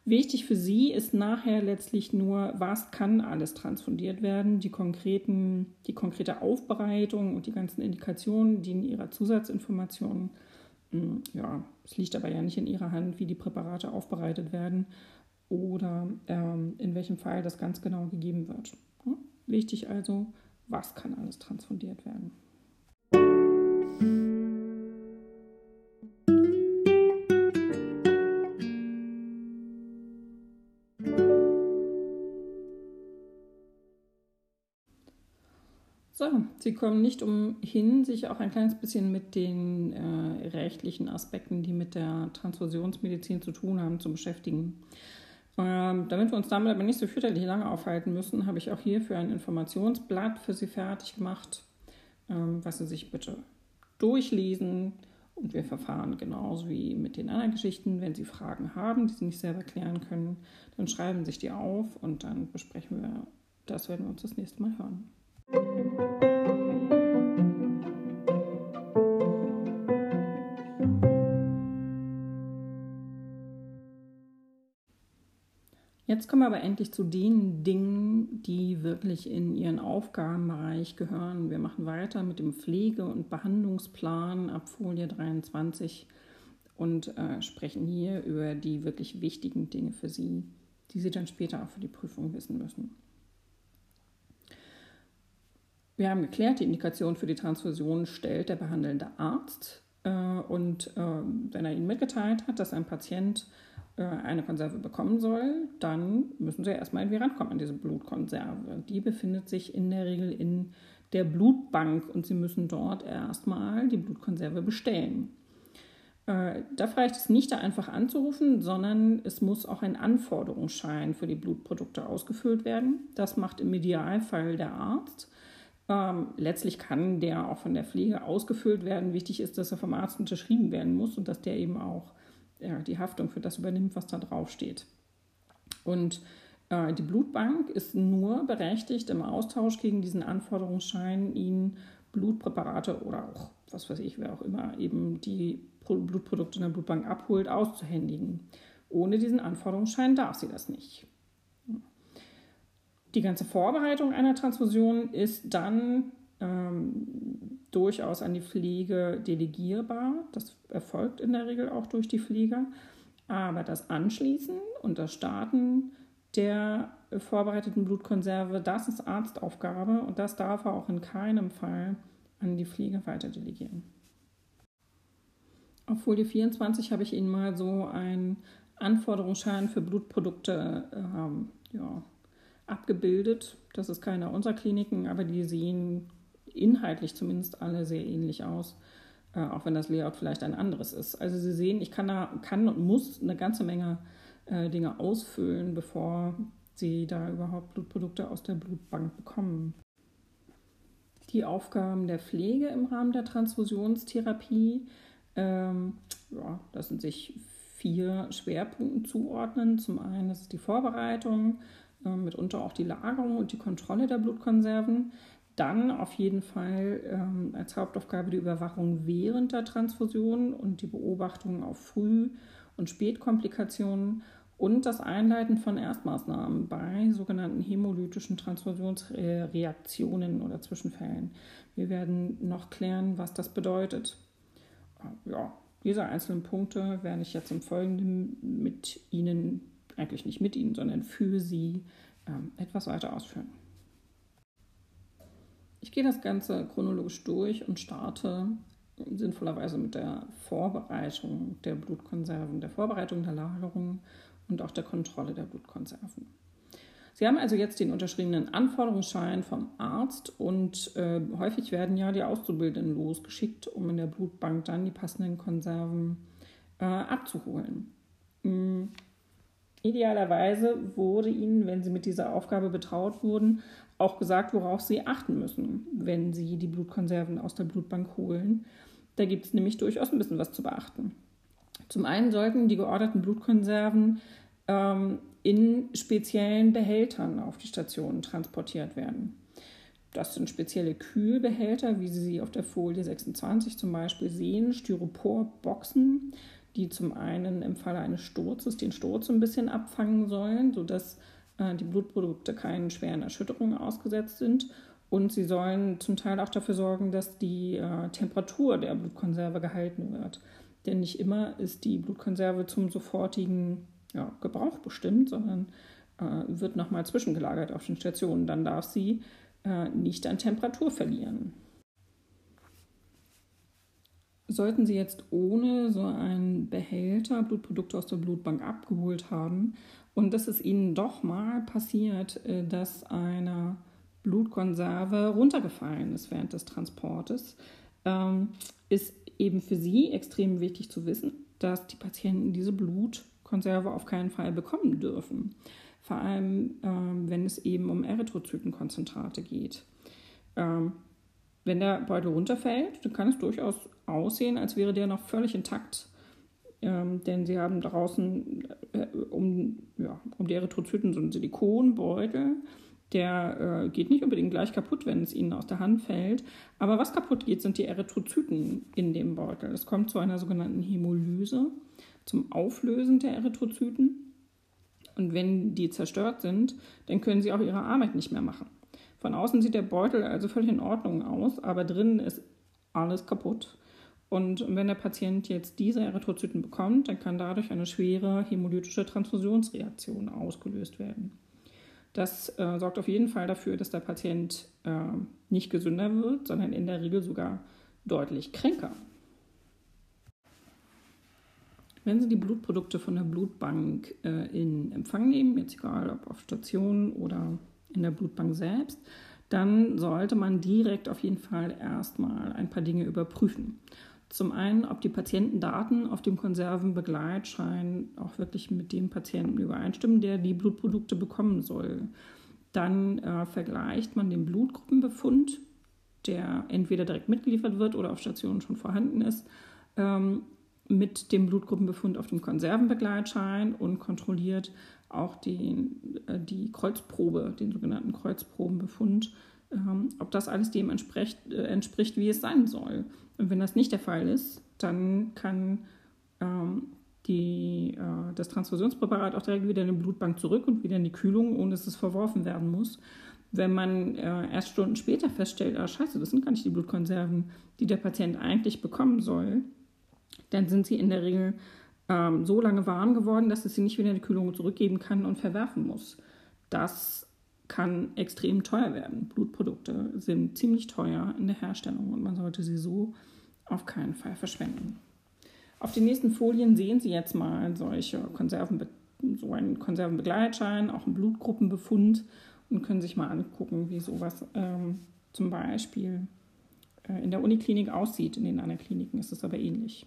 Wichtig für Sie ist nachher letztlich nur, was kann alles transfundiert werden, die, konkreten, die konkrete Aufbereitung und die ganzen Indikationen dienen Ihrer Zusatzinformationen. Hm, ja, es liegt aber ja nicht in Ihrer Hand, wie die Präparate aufbereitet werden oder ähm, in welchem Fall das ganz genau gegeben wird. Wichtig also, was kann alles transfundiert werden? So, Sie kommen nicht umhin, sich auch ein kleines bisschen mit den äh, rechtlichen Aspekten, die mit der Transfusionsmedizin zu tun haben, zu beschäftigen. Ähm, damit wir uns damit aber nicht so fürchterlich lange aufhalten müssen, habe ich auch hierfür ein Informationsblatt für Sie fertig gemacht, ähm, was Sie sich bitte durchlesen. Und wir verfahren genauso wie mit den anderen Geschichten. Wenn Sie Fragen haben, die Sie nicht selber klären können, dann schreiben Sie sich die auf und dann besprechen wir das, werden wir uns das nächste Mal hören. Jetzt kommen wir aber endlich zu den Dingen, die wirklich in Ihren Aufgabenbereich gehören. Wir machen weiter mit dem Pflege- und Behandlungsplan ab Folie 23 und äh, sprechen hier über die wirklich wichtigen Dinge für Sie, die Sie dann später auch für die Prüfung wissen müssen. Wir haben geklärt, die Indikation für die Transfusion stellt der behandelnde Arzt. Äh, und äh, wenn er Ihnen mitgeteilt hat, dass ein Patient eine Konserve bekommen soll, dann müssen Sie erstmal irgendwie rankommen an diese Blutkonserve. Die befindet sich in der Regel in der Blutbank und Sie müssen dort erstmal die Blutkonserve bestellen. Äh, da reicht es nicht, da einfach anzurufen, sondern es muss auch ein Anforderungsschein für die Blutprodukte ausgefüllt werden. Das macht im Idealfall der Arzt. Ähm, letztlich kann der auch von der Pflege ausgefüllt werden. Wichtig ist, dass er vom Arzt unterschrieben werden muss und dass der eben auch ja, die Haftung für das übernimmt, was da drauf steht. Und äh, die Blutbank ist nur berechtigt, im Austausch gegen diesen Anforderungsschein Ihnen Blutpräparate oder auch, was weiß ich, wer auch immer eben die Blutprodukte in der Blutbank abholt, auszuhändigen. Ohne diesen Anforderungsschein darf sie das nicht. Die ganze Vorbereitung einer Transfusion ist dann ähm, durchaus an die Pflege delegierbar. Das erfolgt in der Regel auch durch die Pfleger. Aber das Anschließen und das Starten der vorbereiteten Blutkonserve, das ist Arztaufgabe und das darf er auch in keinem Fall an die Pflege weiter delegieren. Auf Folie 24 habe ich Ihnen mal so einen Anforderungsschein für Blutprodukte ähm, ja, abgebildet. Das ist keiner unserer Kliniken, aber die sehen inhaltlich zumindest alle sehr ähnlich aus, äh, auch wenn das Layout vielleicht ein anderes ist. Also Sie sehen, ich kann, da, kann und muss eine ganze Menge äh, Dinge ausfüllen, bevor Sie da überhaupt Blutprodukte aus der Blutbank bekommen. Die Aufgaben der Pflege im Rahmen der Transfusionstherapie, ähm, ja, das sich vier Schwerpunkte zuordnen. Zum einen ist die Vorbereitung, äh, mitunter auch die Lagerung und die Kontrolle der Blutkonserven. Dann auf jeden Fall ähm, als Hauptaufgabe die Überwachung während der Transfusion und die Beobachtung auf Früh- und Spätkomplikationen und das Einleiten von Erstmaßnahmen bei sogenannten hämolytischen Transfusionsreaktionen oder Zwischenfällen. Wir werden noch klären, was das bedeutet. Ja, diese einzelnen Punkte werde ich jetzt im Folgenden mit Ihnen, eigentlich nicht mit Ihnen, sondern für Sie ähm, etwas weiter ausführen. Ich gehe das Ganze chronologisch durch und starte sinnvollerweise mit der Vorbereitung der Blutkonserven, der Vorbereitung der Lagerung und auch der Kontrolle der Blutkonserven. Sie haben also jetzt den unterschriebenen Anforderungsschein vom Arzt und äh, häufig werden ja die Auszubildenden losgeschickt, um in der Blutbank dann die passenden Konserven äh, abzuholen. Mhm. Idealerweise wurde Ihnen, wenn Sie mit dieser Aufgabe betraut wurden, auch gesagt, worauf Sie achten müssen, wenn Sie die Blutkonserven aus der Blutbank holen. Da gibt es nämlich durchaus ein bisschen was zu beachten. Zum einen sollten die georderten Blutkonserven ähm, in speziellen Behältern auf die Stationen transportiert werden. Das sind spezielle Kühlbehälter, wie Sie sie auf der Folie 26 zum Beispiel sehen, Styroporboxen, die zum einen im Falle eines Sturzes den Sturz ein bisschen abfangen sollen, sodass die Blutprodukte keinen schweren Erschütterungen ausgesetzt sind. Und sie sollen zum Teil auch dafür sorgen, dass die äh, Temperatur der Blutkonserve gehalten wird. Denn nicht immer ist die Blutkonserve zum sofortigen ja, Gebrauch bestimmt, sondern äh, wird nochmal zwischengelagert auf den Stationen. Dann darf sie äh, nicht an Temperatur verlieren. Sollten Sie jetzt ohne so einen Behälter Blutprodukte aus der Blutbank abgeholt haben und dass es Ihnen doch mal passiert, äh, dass eine Blutkonserve runtergefallen ist während des Transportes, ähm, ist eben für Sie extrem wichtig zu wissen, dass die Patienten diese Blutkonserve auf keinen Fall bekommen dürfen. Vor allem, ähm, wenn es eben um Erythrozytenkonzentrate geht. Ähm, wenn der Beutel runterfällt, dann kann es durchaus aussehen, als wäre der noch völlig intakt. Ähm, denn sie haben draußen äh, um, ja, um die Erythrozyten so einen Silikonbeutel. Der äh, geht nicht unbedingt gleich kaputt, wenn es ihnen aus der Hand fällt. Aber was kaputt geht, sind die Erythrozyten in dem Beutel. Es kommt zu einer sogenannten Hämolyse, zum Auflösen der Erythrozyten. Und wenn die zerstört sind, dann können sie auch ihre Arbeit nicht mehr machen. Von außen sieht der Beutel also völlig in Ordnung aus, aber drinnen ist alles kaputt. Und wenn der Patient jetzt diese Erythrozyten bekommt, dann kann dadurch eine schwere hämolytische Transfusionsreaktion ausgelöst werden. Das äh, sorgt auf jeden Fall dafür, dass der Patient äh, nicht gesünder wird, sondern in der Regel sogar deutlich kränker. Wenn Sie die Blutprodukte von der Blutbank äh, in Empfang nehmen, jetzt egal ob auf Station oder in der Blutbank selbst, dann sollte man direkt auf jeden Fall erstmal ein paar Dinge überprüfen. Zum einen, ob die Patientendaten auf dem Konservenbegleitschein auch wirklich mit dem Patienten übereinstimmen, der die Blutprodukte bekommen soll. Dann äh, vergleicht man den Blutgruppenbefund, der entweder direkt mitgeliefert wird oder auf Stationen schon vorhanden ist, ähm, mit dem Blutgruppenbefund auf dem Konservenbegleitschein und kontrolliert auch den, äh, die Kreuzprobe, den sogenannten Kreuzprobenbefund, ähm, ob das alles dem entspricht, äh, entspricht, wie es sein soll. Und wenn das nicht der Fall ist, dann kann ähm, die, äh, das Transfusionspräparat auch direkt wieder in die Blutbank zurück und wieder in die Kühlung, ohne dass es verworfen werden muss. Wenn man äh, erst Stunden später feststellt, ah scheiße, das sind gar nicht die Blutkonserven, die der Patient eigentlich bekommen soll, dann sind sie in der Regel ähm, so lange warm geworden, dass es sie nicht wieder in die Kühlung zurückgeben kann und verwerfen muss. Das kann extrem teuer werden. Blutprodukte sind ziemlich teuer in der Herstellung und man sollte sie so auf keinen Fall verschwenden. Auf den nächsten Folien sehen Sie jetzt mal solche Konserven, so einen Konservenbegleitschein, auch einen Blutgruppenbefund und können sich mal angucken, wie sowas ähm, zum Beispiel äh, in der Uniklinik aussieht. In den anderen Kliniken ist es aber ähnlich.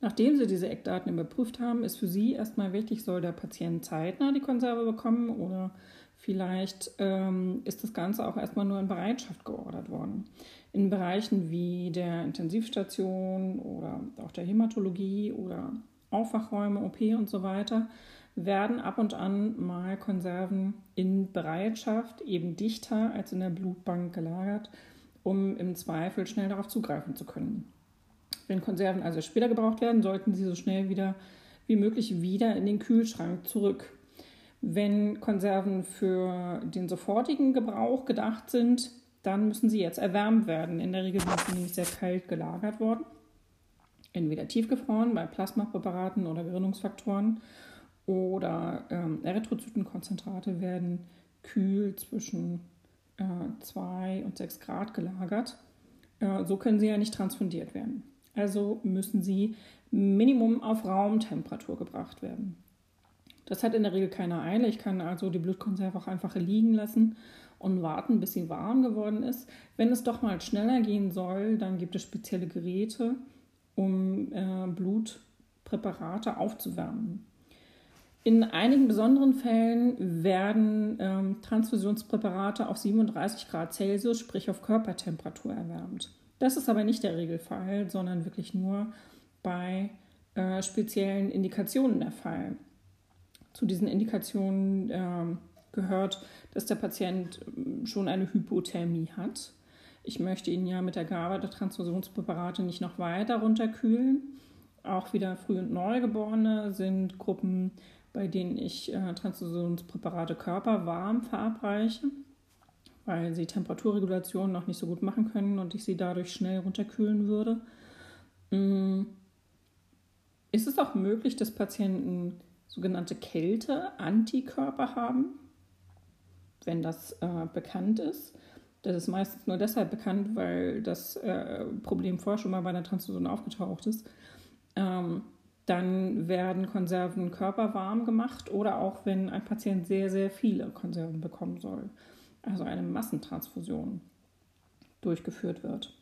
Nachdem Sie diese Eckdaten überprüft haben, ist für Sie erstmal wichtig, soll der Patient zeitnah die Konserve bekommen oder vielleicht ähm, ist das Ganze auch erstmal nur in Bereitschaft geordert worden. In Bereichen wie der Intensivstation oder auch der Hämatologie oder Aufwachräume, OP und so weiter werden ab und an mal Konserven in Bereitschaft, eben dichter als in der Blutbank gelagert, um im Zweifel schnell darauf zugreifen zu können. Wenn Konserven also später gebraucht werden, sollten sie so schnell wieder wie möglich wieder in den Kühlschrank zurück. Wenn Konserven für den sofortigen Gebrauch gedacht sind, dann müssen sie jetzt erwärmt werden. In der Regel sind sie nämlich sehr kalt gelagert worden. Entweder tiefgefroren bei Plasmapräparaten oder Gerinnungsfaktoren oder ähm, Erythrozytenkonzentrate werden kühl zwischen 2 äh, und 6 Grad gelagert. Äh, so können sie ja nicht transfundiert werden. Also müssen sie Minimum auf Raumtemperatur gebracht werden. Das hat in der Regel keine Eile. Ich kann also die Blutkonserve auch einfach liegen lassen und warten, bis sie warm geworden ist. Wenn es doch mal schneller gehen soll, dann gibt es spezielle Geräte, um äh, Blutpräparate aufzuwärmen. In einigen besonderen Fällen werden ähm, Transfusionspräparate auf 37 Grad Celsius, sprich auf Körpertemperatur, erwärmt. Das ist aber nicht der Regelfall, sondern wirklich nur bei äh, speziellen Indikationen der Fall. Zu diesen Indikationen äh, gehört, dass der Patient ähm, schon eine Hypothermie hat. Ich möchte ihn ja mit der Gabe der Transfusionspräparate nicht noch weiter runterkühlen. Auch wieder Früh- und Neugeborene sind Gruppen, bei denen ich äh, Transfusionspräparate körperwarm verabreiche weil sie Temperaturregulation noch nicht so gut machen können und ich sie dadurch schnell runterkühlen würde. Mm. Ist es auch möglich, dass Patienten sogenannte Kälte-Antikörper haben, wenn das äh, bekannt ist? Das ist meistens nur deshalb bekannt, weil das äh, Problem vorher schon mal bei einer Transfusion aufgetaucht ist. Ähm, dann werden Konserven körperwarm gemacht oder auch wenn ein Patient sehr, sehr viele Konserven bekommen soll also eine Massentransfusion, durchgeführt wird.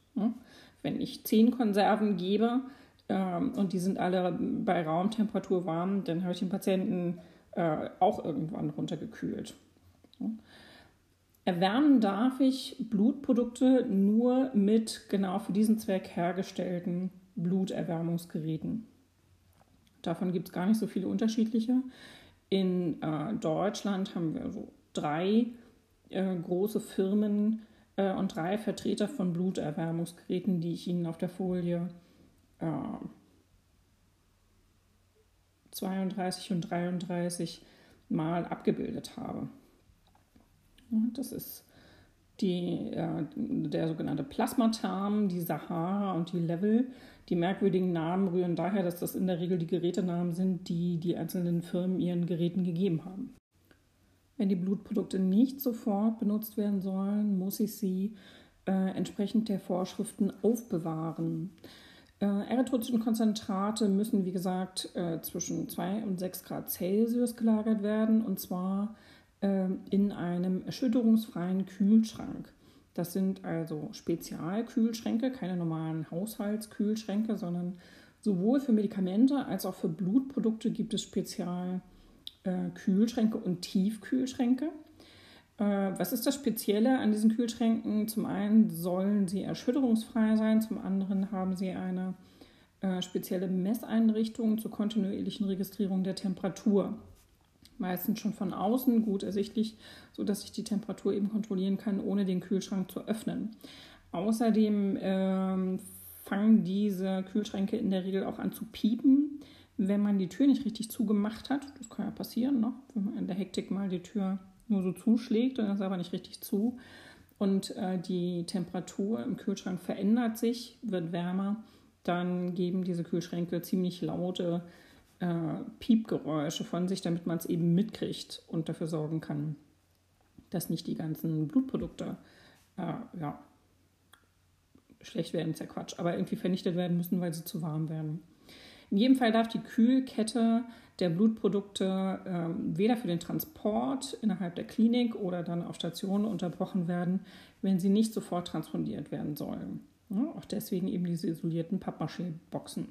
Wenn ich zehn Konserven gebe ähm, und die sind alle bei Raumtemperatur warm, dann habe ich den Patienten äh, auch irgendwann runtergekühlt. Erwärmen darf ich Blutprodukte nur mit genau für diesen Zweck hergestellten Bluterwärmungsgeräten. Davon gibt es gar nicht so viele unterschiedliche. In äh, Deutschland haben wir so drei äh, große Firmen äh, und drei Vertreter von Bluterwärmungsgeräten, die ich Ihnen auf der Folie äh, 32 und 33 mal abgebildet habe. Das ist die, äh, der sogenannte Plasmatarm, die Sahara und die Level. Die merkwürdigen Namen rühren daher, dass das in der Regel die Gerätenamen sind, die die einzelnen Firmen ihren Geräten gegeben haben. Wenn die Blutprodukte nicht sofort benutzt werden sollen, muss ich sie äh, entsprechend der Vorschriften aufbewahren. Äh, Erythrozytenkonzentrate müssen, wie gesagt, äh, zwischen 2 und 6 Grad Celsius gelagert werden und zwar äh, in einem erschütterungsfreien Kühlschrank. Das sind also Spezialkühlschränke, keine normalen Haushaltskühlschränke, sondern sowohl für Medikamente als auch für Blutprodukte gibt es Spezialkühlschränke Kühlschränke und Tiefkühlschränke. Äh, was ist das Spezielle an diesen Kühlschränken? Zum einen sollen sie erschütterungsfrei sein, zum anderen haben sie eine äh, spezielle Messeinrichtung zur kontinuierlichen Registrierung der Temperatur. Meistens schon von außen gut ersichtlich, sodass ich die Temperatur eben kontrollieren kann, ohne den Kühlschrank zu öffnen. Außerdem ähm, fangen diese Kühlschränke in der Regel auch an zu piepen, wenn man die Tür nicht richtig zugemacht hat. Das kann ja passieren, ne? wenn man in der Hektik mal die Tür nur so zuschlägt und ist aber nicht richtig zu. Und äh, die Temperatur im Kühlschrank verändert sich, wird wärmer, dann geben diese Kühlschränke ziemlich laute äh, Piepgeräusche von sich, damit man es eben mitkriegt und dafür sorgen kann, dass nicht die ganzen Blutprodukte äh, ja, schlecht werden, ist ja Quatsch, aber irgendwie vernichtet werden müssen, weil sie zu warm werden. In jedem Fall darf die Kühlkette der Blutprodukte ähm, weder für den Transport innerhalb der Klinik oder dann auf Stationen unterbrochen werden, wenn sie nicht sofort transponiert werden sollen. Ja, auch deswegen eben diese isolierten Pappmaché-Boxen.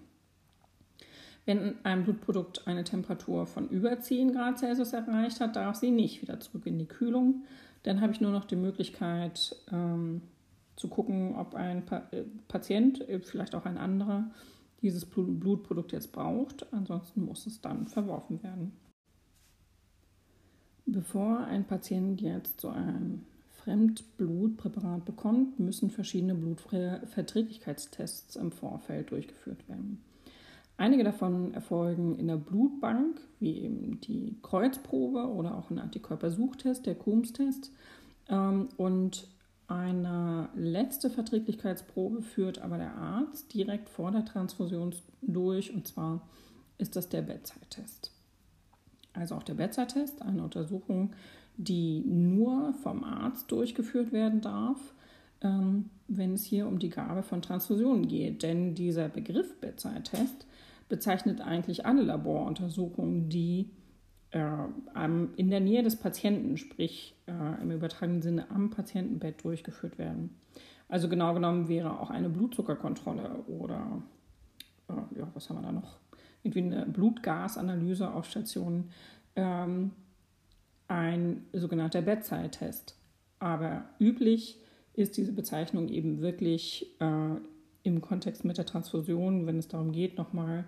Wenn ein Blutprodukt eine Temperatur von über 10 Grad Celsius erreicht hat, darf sie nicht wieder zurück in die Kühlung. Dann habe ich nur noch die Möglichkeit ähm, zu gucken, ob ein pa äh, Patient, äh, vielleicht auch ein anderer, dieses Blutprodukt jetzt braucht. Ansonsten muss es dann verworfen werden. Bevor ein Patient jetzt so ein Fremdblutpräparat bekommt, müssen verschiedene Blutverträglichkeitstests im Vorfeld durchgeführt werden. Einige davon erfolgen in der Blutbank, wie eben die Kreuzprobe oder auch ein Antikörpersuchtest, der Coombs-Test. Ähm, und eine letzte Verträglichkeitsprobe führt aber der Arzt direkt vor der Transfusion durch, und zwar ist das der Bedside-Test. Also auch der Bedside-Test, eine Untersuchung, die nur vom Arzt durchgeführt werden darf, ähm, wenn es hier um die Gabe von Transfusionen geht. Denn dieser Begriff Bedside-Test bezeichnet eigentlich alle Laboruntersuchungen, die in der Nähe des Patienten, sprich äh, im übertragenen Sinne am Patientenbett durchgeführt werden. Also genau genommen wäre auch eine Blutzuckerkontrolle oder äh, ja, was haben wir da noch? Irgendwie eine Blutgasanalyse auf Stationen, ähm, ein sogenannter Bedside-Test. Aber üblich ist diese Bezeichnung eben wirklich äh, im Kontext mit der Transfusion, wenn es darum geht, nochmal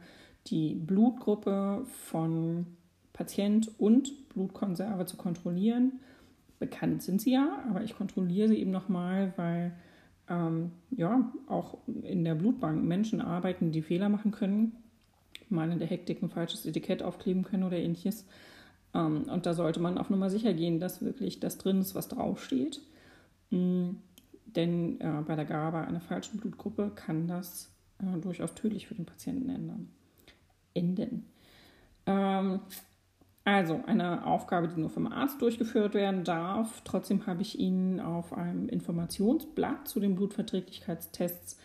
die Blutgruppe von Patient und Blutkonserve zu kontrollieren. Bekannt sind sie ja, aber ich kontrolliere sie eben nochmal, weil ähm, ja auch in der Blutbank Menschen arbeiten, die Fehler machen können, mal in der Hektik ein falsches Etikett aufkleben können oder ähnliches. Ähm, und da sollte man auf Nummer sicher gehen, dass wirklich das drin ist, was draufsteht. Mhm denn äh, bei der Gabe einer falschen Blutgruppe kann das äh, durchaus tödlich für den Patienten ändern. enden. Ähm, also eine Aufgabe, die nur vom Arzt durchgeführt werden darf. Trotzdem habe ich Ihnen auf einem Informationsblatt zu den Blutverträglichkeitstests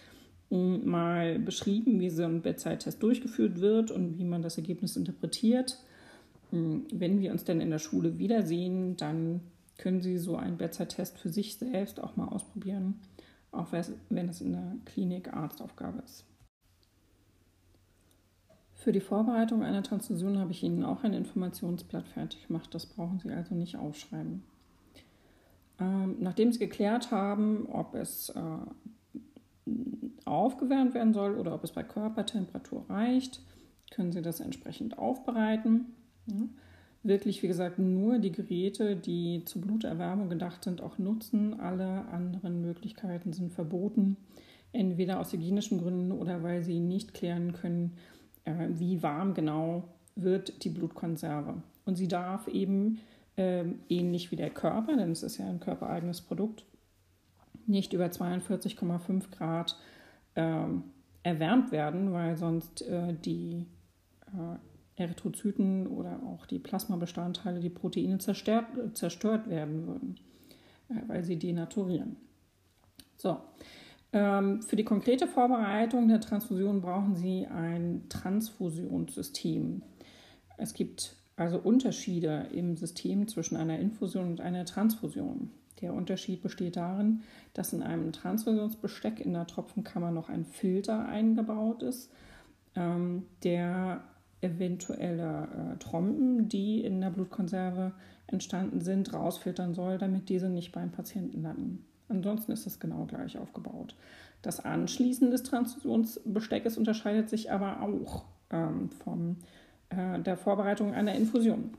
hm, mal beschrieben, wie so ein Bedside-Test durchgeführt wird und wie man das Ergebnis interpretiert. Hm, wenn wir uns denn in der Schule wiedersehen, dann können Sie so einen Bedside-Test für sich selbst auch mal ausprobieren, auch wenn es in der Klinik Arztaufgabe ist. Für die Vorbereitung einer Transfusion habe ich Ihnen auch ein Informationsblatt fertig gemacht. Das brauchen Sie also nicht aufschreiben. Ähm, nachdem Sie geklärt haben, ob es äh, aufgewärmt werden soll oder ob es bei Körpertemperatur reicht, können Sie das entsprechend aufbereiten. Wirklich, wie gesagt, nur die Geräte, die zur Bluterwärmung gedacht sind, auch nutzen. Alle anderen Möglichkeiten sind verboten, entweder aus hygienischen Gründen oder weil sie nicht klären können, wie warm genau wird die Blutkonserve. Und sie darf eben äh, ähnlich wie der Körper, denn es ist ja ein körpereigenes Produkt, nicht über 42,5 Grad äh, erwärmt werden, weil sonst äh, die äh, Erythrozyten oder auch die Plasmabestandteile, die Proteine zerstört, zerstört werden würden, äh, weil sie denaturieren. So, ähm, für die konkrete Vorbereitung der Transfusion brauchen Sie ein Transfusionssystem. Es gibt also Unterschiede im System zwischen einer Infusion und einer Transfusion. Der Unterschied besteht darin, dass in einem Transfusionsbesteck in der Tropfenkammer noch ein Filter eingebaut ist, ähm, der eventuelle äh, Trompen, die in der Blutkonserve entstanden sind, rausfiltern soll, damit diese nicht beim Patienten landen. Ansonsten ist das genau gleich aufgebaut. Das Anschließen des Transfusionsbesteckes unterscheidet sich aber auch ähm, von äh, der Vorbereitung einer Infusion.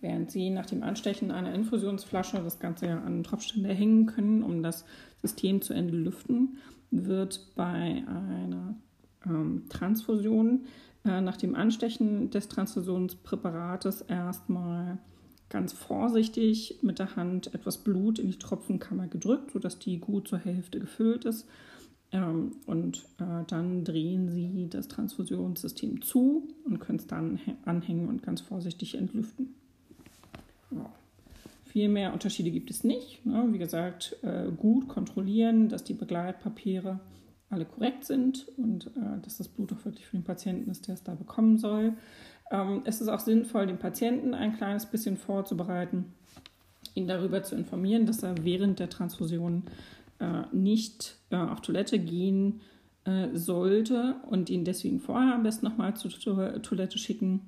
während Sie nach dem Anstechen einer Infusionsflasche das Ganze ja an Tropfstände hängen können, um das System zu entlüften, wird bei einer ähm, Transfusion äh, nach dem Anstechen des Transfusionspräparates erstmal ganz vorsichtig mit der Hand etwas Blut in die Tropfenkammer gedrückt, sodass die gut zur Hälfte gefüllt ist. Ähm, und äh, dann drehen Sie das Transfusionssystem zu und können es dann anhängen und ganz vorsichtig entlüften. Ja. Viel mehr Unterschiede gibt es nicht. Ne? Wie gesagt, äh, gut kontrollieren, dass die Begleitpapiere alle korrekt sind und äh, dass das Blut auch wirklich für den Patienten ist, der es da bekommen soll. Ähm, es ist auch sinnvoll, den Patienten ein kleines bisschen vorzubereiten, ihn darüber zu informieren, dass er während der Transfusion äh, nicht äh, auf Toilette gehen äh, sollte und ihn deswegen vorher am besten nochmal zur Toilette schicken.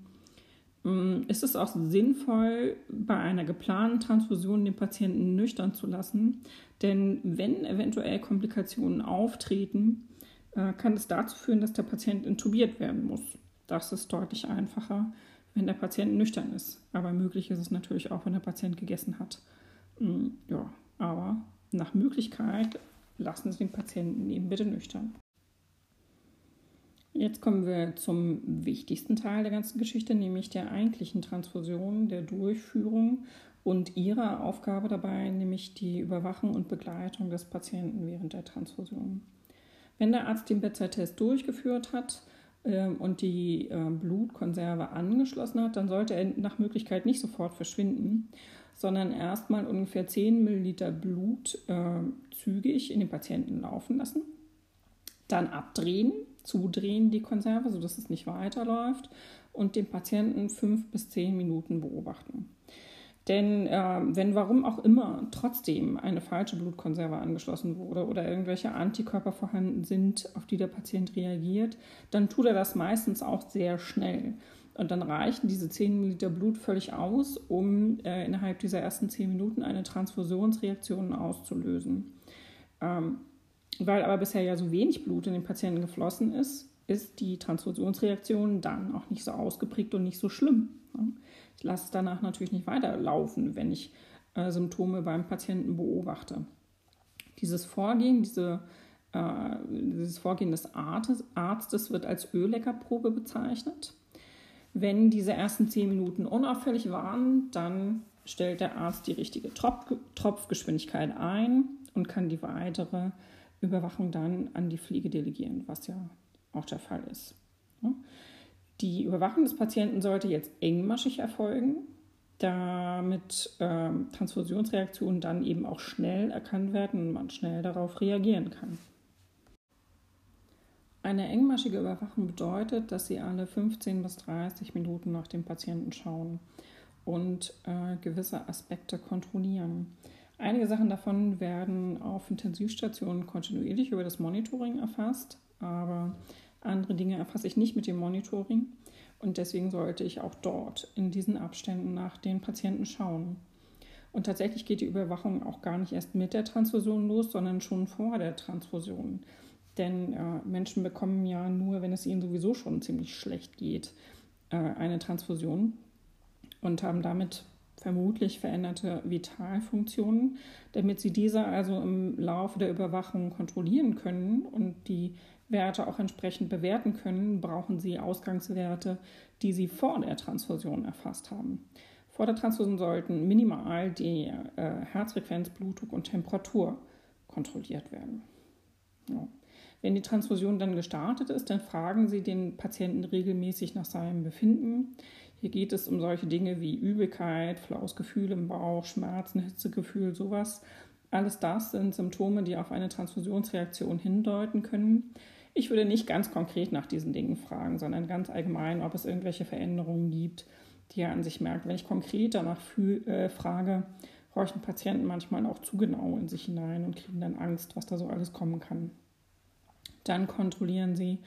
Ähm, ist es auch sinnvoll, bei einer geplanten Transfusion den Patienten nüchtern zu lassen, denn wenn eventuell Komplikationen auftreten, kann es dazu führen, dass der Patient intubiert werden muss. Das ist deutlich einfacher, wenn der Patient nüchtern ist. Aber möglich ist es natürlich auch, wenn der Patient gegessen hat. Mm, ja, aber nach Möglichkeit lassen Sie den Patienten eben bitte nüchtern. Jetzt kommen wir zum wichtigsten Teil der ganzen Geschichte, nämlich der eigentlichen Transfusion, der Durchführung und ihrer Aufgabe dabei, nämlich die Überwachung und Begleitung des Patienten während der Transfusion. Wenn der Arzt den Bedside-Test durchgeführt hat, und die äh, Blutkonserve angeschlossen hat, dann sollte er nach Möglichkeit nicht sofort verschwinden, sondern erstmal ungefähr 10 Milliliter Blut äh, zügig in den Patienten laufen lassen, dann abdrehen, zudrehen die Konserve, sodass es nicht weiterläuft und den Patienten fünf bis zehn Minuten beobachten. Denn äh, wenn warum auch immer trotzdem eine falsche Blutkonserve angeschlossen wurde oder irgendwelche Antikörper vorhanden sind, auf die der Patient reagiert, dann tut er das meistens auch sehr schnell. Und dann reichen diese 10 Milliliter Blut völlig aus, um äh, innerhalb dieser ersten 10 Minuten eine Transfusionsreaktion auszulösen. Ähm, weil aber bisher ja so wenig Blut in den Patienten geflossen ist, ist die Transfusionsreaktion dann auch nicht so ausgeprägt und nicht so schlimm. Ne? Ich lasse es danach natürlich nicht weiterlaufen, wenn ich äh, Symptome beim Patienten beobachte. Dieses Vorgehen, diese, äh, dieses Vorgehen des Arztes, Arztes wird als Ölleckerprobe bezeichnet. Wenn diese ersten zehn Minuten unauffällig waren, dann stellt der Arzt die richtige Tropf Tropfgeschwindigkeit ein und kann die weitere Überwachung dann an die Pflege delegieren, was ja auch der Fall ist. Die Überwachung des Patienten sollte jetzt engmaschig erfolgen, damit äh, Transfusionsreaktionen dann eben auch schnell erkannt werden und man schnell darauf reagieren kann. Eine engmaschige Überwachung bedeutet, dass Sie alle 15 bis 30 Minuten nach dem Patienten schauen und äh, gewisse Aspekte kontrollieren. Einige Sachen davon werden auf Intensivstationen kontinuierlich über das Monitoring erfasst, aber andere Dinge erfasse ich nicht mit dem Monitoring und deswegen sollte ich auch dort in diesen Abständen nach den Patienten schauen. Und tatsächlich geht die Überwachung auch gar nicht erst mit der Transfusion los, sondern schon vor der Transfusion. Denn äh, Menschen bekommen ja nur, wenn es ihnen sowieso schon ziemlich schlecht geht, äh, eine Transfusion und haben damit vermutlich veränderte Vitalfunktionen, damit sie diese also im Laufe der Überwachung kontrollieren können und die Werte auch entsprechend bewerten können, brauchen Sie Ausgangswerte, die Sie vor der Transfusion erfasst haben. Vor der Transfusion sollten minimal die äh, Herzfrequenz, Blutdruck und Temperatur kontrolliert werden. Ja. Wenn die Transfusion dann gestartet ist, dann fragen Sie den Patienten regelmäßig nach seinem Befinden. Hier geht es um solche Dinge wie Übelkeit, flaues Gefühl im Bauch, Schmerzen, Hitzegefühl, sowas. Alles das sind Symptome, die auf eine Transfusionsreaktion hindeuten können. Ich würde nicht ganz konkret nach diesen Dingen fragen, sondern ganz allgemein, ob es irgendwelche Veränderungen gibt, die er an sich merkt. Wenn ich konkret danach fühl, äh, frage, horchen Patienten manchmal auch zu genau in sich hinein und kriegen dann Angst, was da so alles kommen kann. Dann kontrollieren sie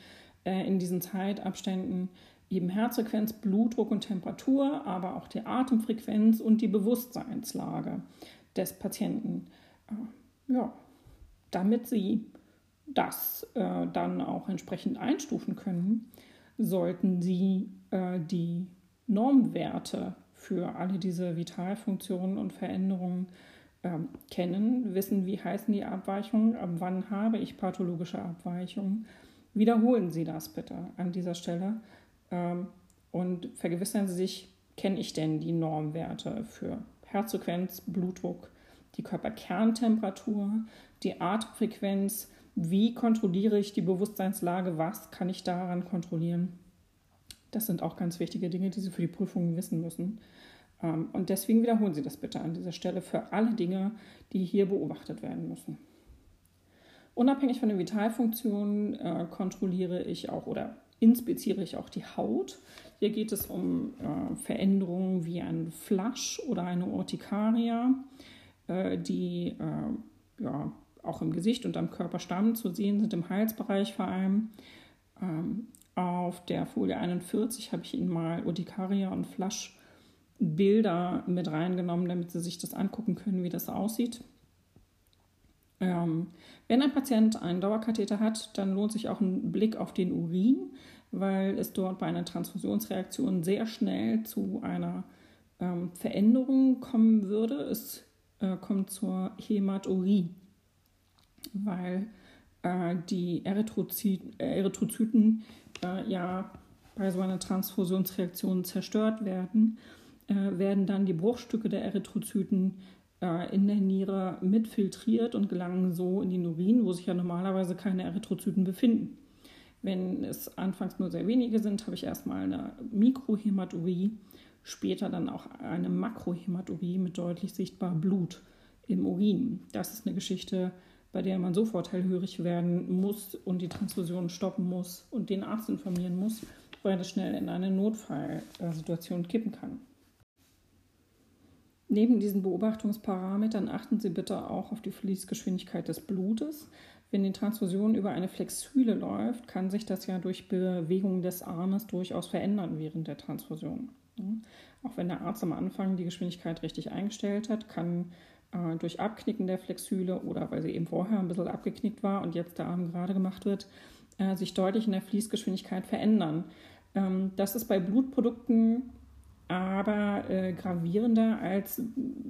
äh, in diesen Zeitabständen eben Herzfrequenz, Blutdruck und Temperatur, aber auch die Atemfrequenz und die Bewusstseinslage des Patienten. Äh, ja, damit sie das äh, dann auch entsprechend einstufen können, sollten Sie äh, die Normwerte für alle diese Vitalfunktionen und Veränderungen ähm, kennen, wissen, wie heißen die Abweichungen, ab wann habe ich pathologische Abweichungen. Wiederholen Sie das bitte an dieser Stelle ähm, und vergewissern Sie sich, kenne ich denn die Normwerte für Herzfrequenz, Blutdruck, die Körperkerntemperatur, die Atemfrequenz, wie kontrolliere ich die Bewusstseinslage, was kann ich daran kontrollieren. Das sind auch ganz wichtige Dinge, die Sie für die Prüfungen wissen müssen. Ähm, und deswegen wiederholen Sie das bitte an dieser Stelle für alle Dinge, die hier beobachtet werden müssen. Unabhängig von den Vitalfunktionen äh, kontrolliere ich auch oder inspiziere ich auch die Haut. Hier geht es um äh, Veränderungen wie ein Flasch oder eine Urtikaria, äh, die ja, auch im Gesicht und am Körperstamm zu sehen sind, im Halsbereich vor allem. Ähm, auf der Folie 41 habe ich Ihnen mal Urtikaria und Flaschbilder mit reingenommen, damit Sie sich das angucken können, wie das aussieht. Ähm, wenn ein Patient einen Dauerkatheter hat, dann lohnt sich auch ein Blick auf den Urin, weil es dort bei einer Transfusionsreaktion sehr schnell zu einer ähm, Veränderung kommen würde. Es äh, kommt zur Hämaturie, weil äh, die Erythrozyten, äh, Erythrozyten äh, ja bei so einer Transfusionsreaktion zerstört werden, äh, werden dann die Bruchstücke der Erythrozyten äh, in der Niere mitfiltriert und gelangen so in den Urin, wo sich ja normalerweise keine Erythrozyten befinden. Wenn es anfangs nur sehr wenige sind, habe ich erstmal eine Mikrohämaturie, später dann auch eine Makrohämaturie mit deutlich sichtbar Blut im Urin. Das ist eine Geschichte, bei der man sofort hellhörig werden muss und die Transfusion stoppen muss und den Arzt informieren muss, weil das schnell in eine Notfallsituation kippen kann. Neben diesen Beobachtungsparametern achten Sie bitte auch auf die Fließgeschwindigkeit des Blutes. Wenn die Transfusion über eine Flexhüle läuft, kann sich das ja durch Bewegung des Armes durchaus verändern während der Transfusion. Auch wenn der Arzt am Anfang die Geschwindigkeit richtig eingestellt hat, kann äh, durch Abknicken der Flexhüle oder weil sie eben vorher ein bisschen abgeknickt war und jetzt der Arm gerade gemacht wird, äh, sich deutlich in der Fließgeschwindigkeit verändern. Ähm, das ist bei Blutprodukten aber äh, gravierender als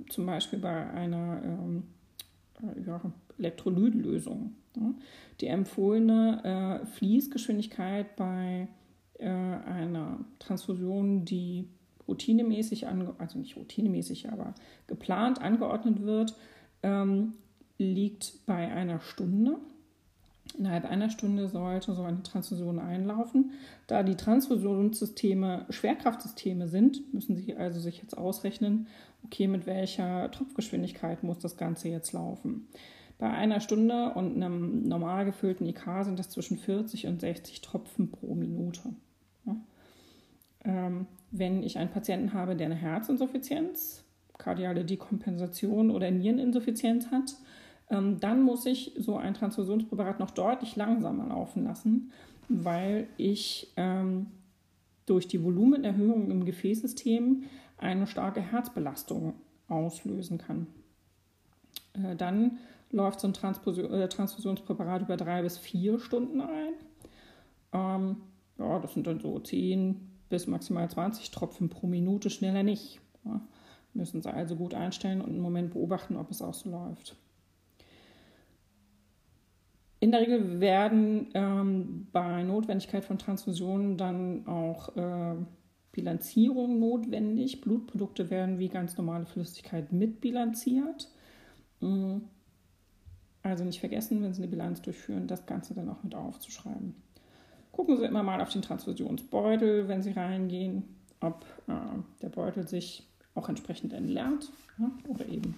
zum Beispiel bei einer ähm, äh, ja, Elektrolytlösung. Ja. Die empfohlene äh, Fließgeschwindigkeit bei äh, einer Transfusion, die routinemäßig, also nicht routinemäßig, aber geplant angeordnet wird, ähm, liegt bei einer Stunde. Innerhalb einer Stunde sollte so eine Transfusion einlaufen. Da die Transfusionssysteme Schwerkraftsysteme sind, müssen Sie also sich jetzt ausrechnen, okay, mit welcher Tropfgeschwindigkeit muss das Ganze jetzt laufen. Bei einer Stunde und einem normal gefüllten IK sind das zwischen 40 und 60 Tropfen pro Minute. Ähm, wenn ich einen Patienten habe, der eine Herzinsuffizienz, kardiale Dekompensation oder Niereninsuffizienz hat, ähm, dann muss ich so ein Transfusionspräparat noch deutlich langsamer laufen lassen, weil ich ähm, durch die Volumenerhöhung im Gefäßsystem eine starke Herzbelastung auslösen kann. Äh, dann läuft so ein äh, Transfusionspräparat über drei bis vier Stunden ein. Ähm, ja, das sind dann so 10 bis maximal 20 Tropfen pro Minute, schneller nicht. Ja, müssen Sie also gut einstellen und einen Moment beobachten, ob es auch so läuft. In der Regel werden ähm, bei Notwendigkeit von Transfusionen dann auch äh, Bilanzierungen notwendig. Blutprodukte werden wie ganz normale Flüssigkeit mitbilanziert. Mm. Also nicht vergessen, wenn Sie eine Bilanz durchführen, das Ganze dann auch mit aufzuschreiben. Gucken Sie immer mal auf den Transfusionsbeutel, wenn Sie reingehen, ob äh, der Beutel sich auch entsprechend entleert ja, oder eben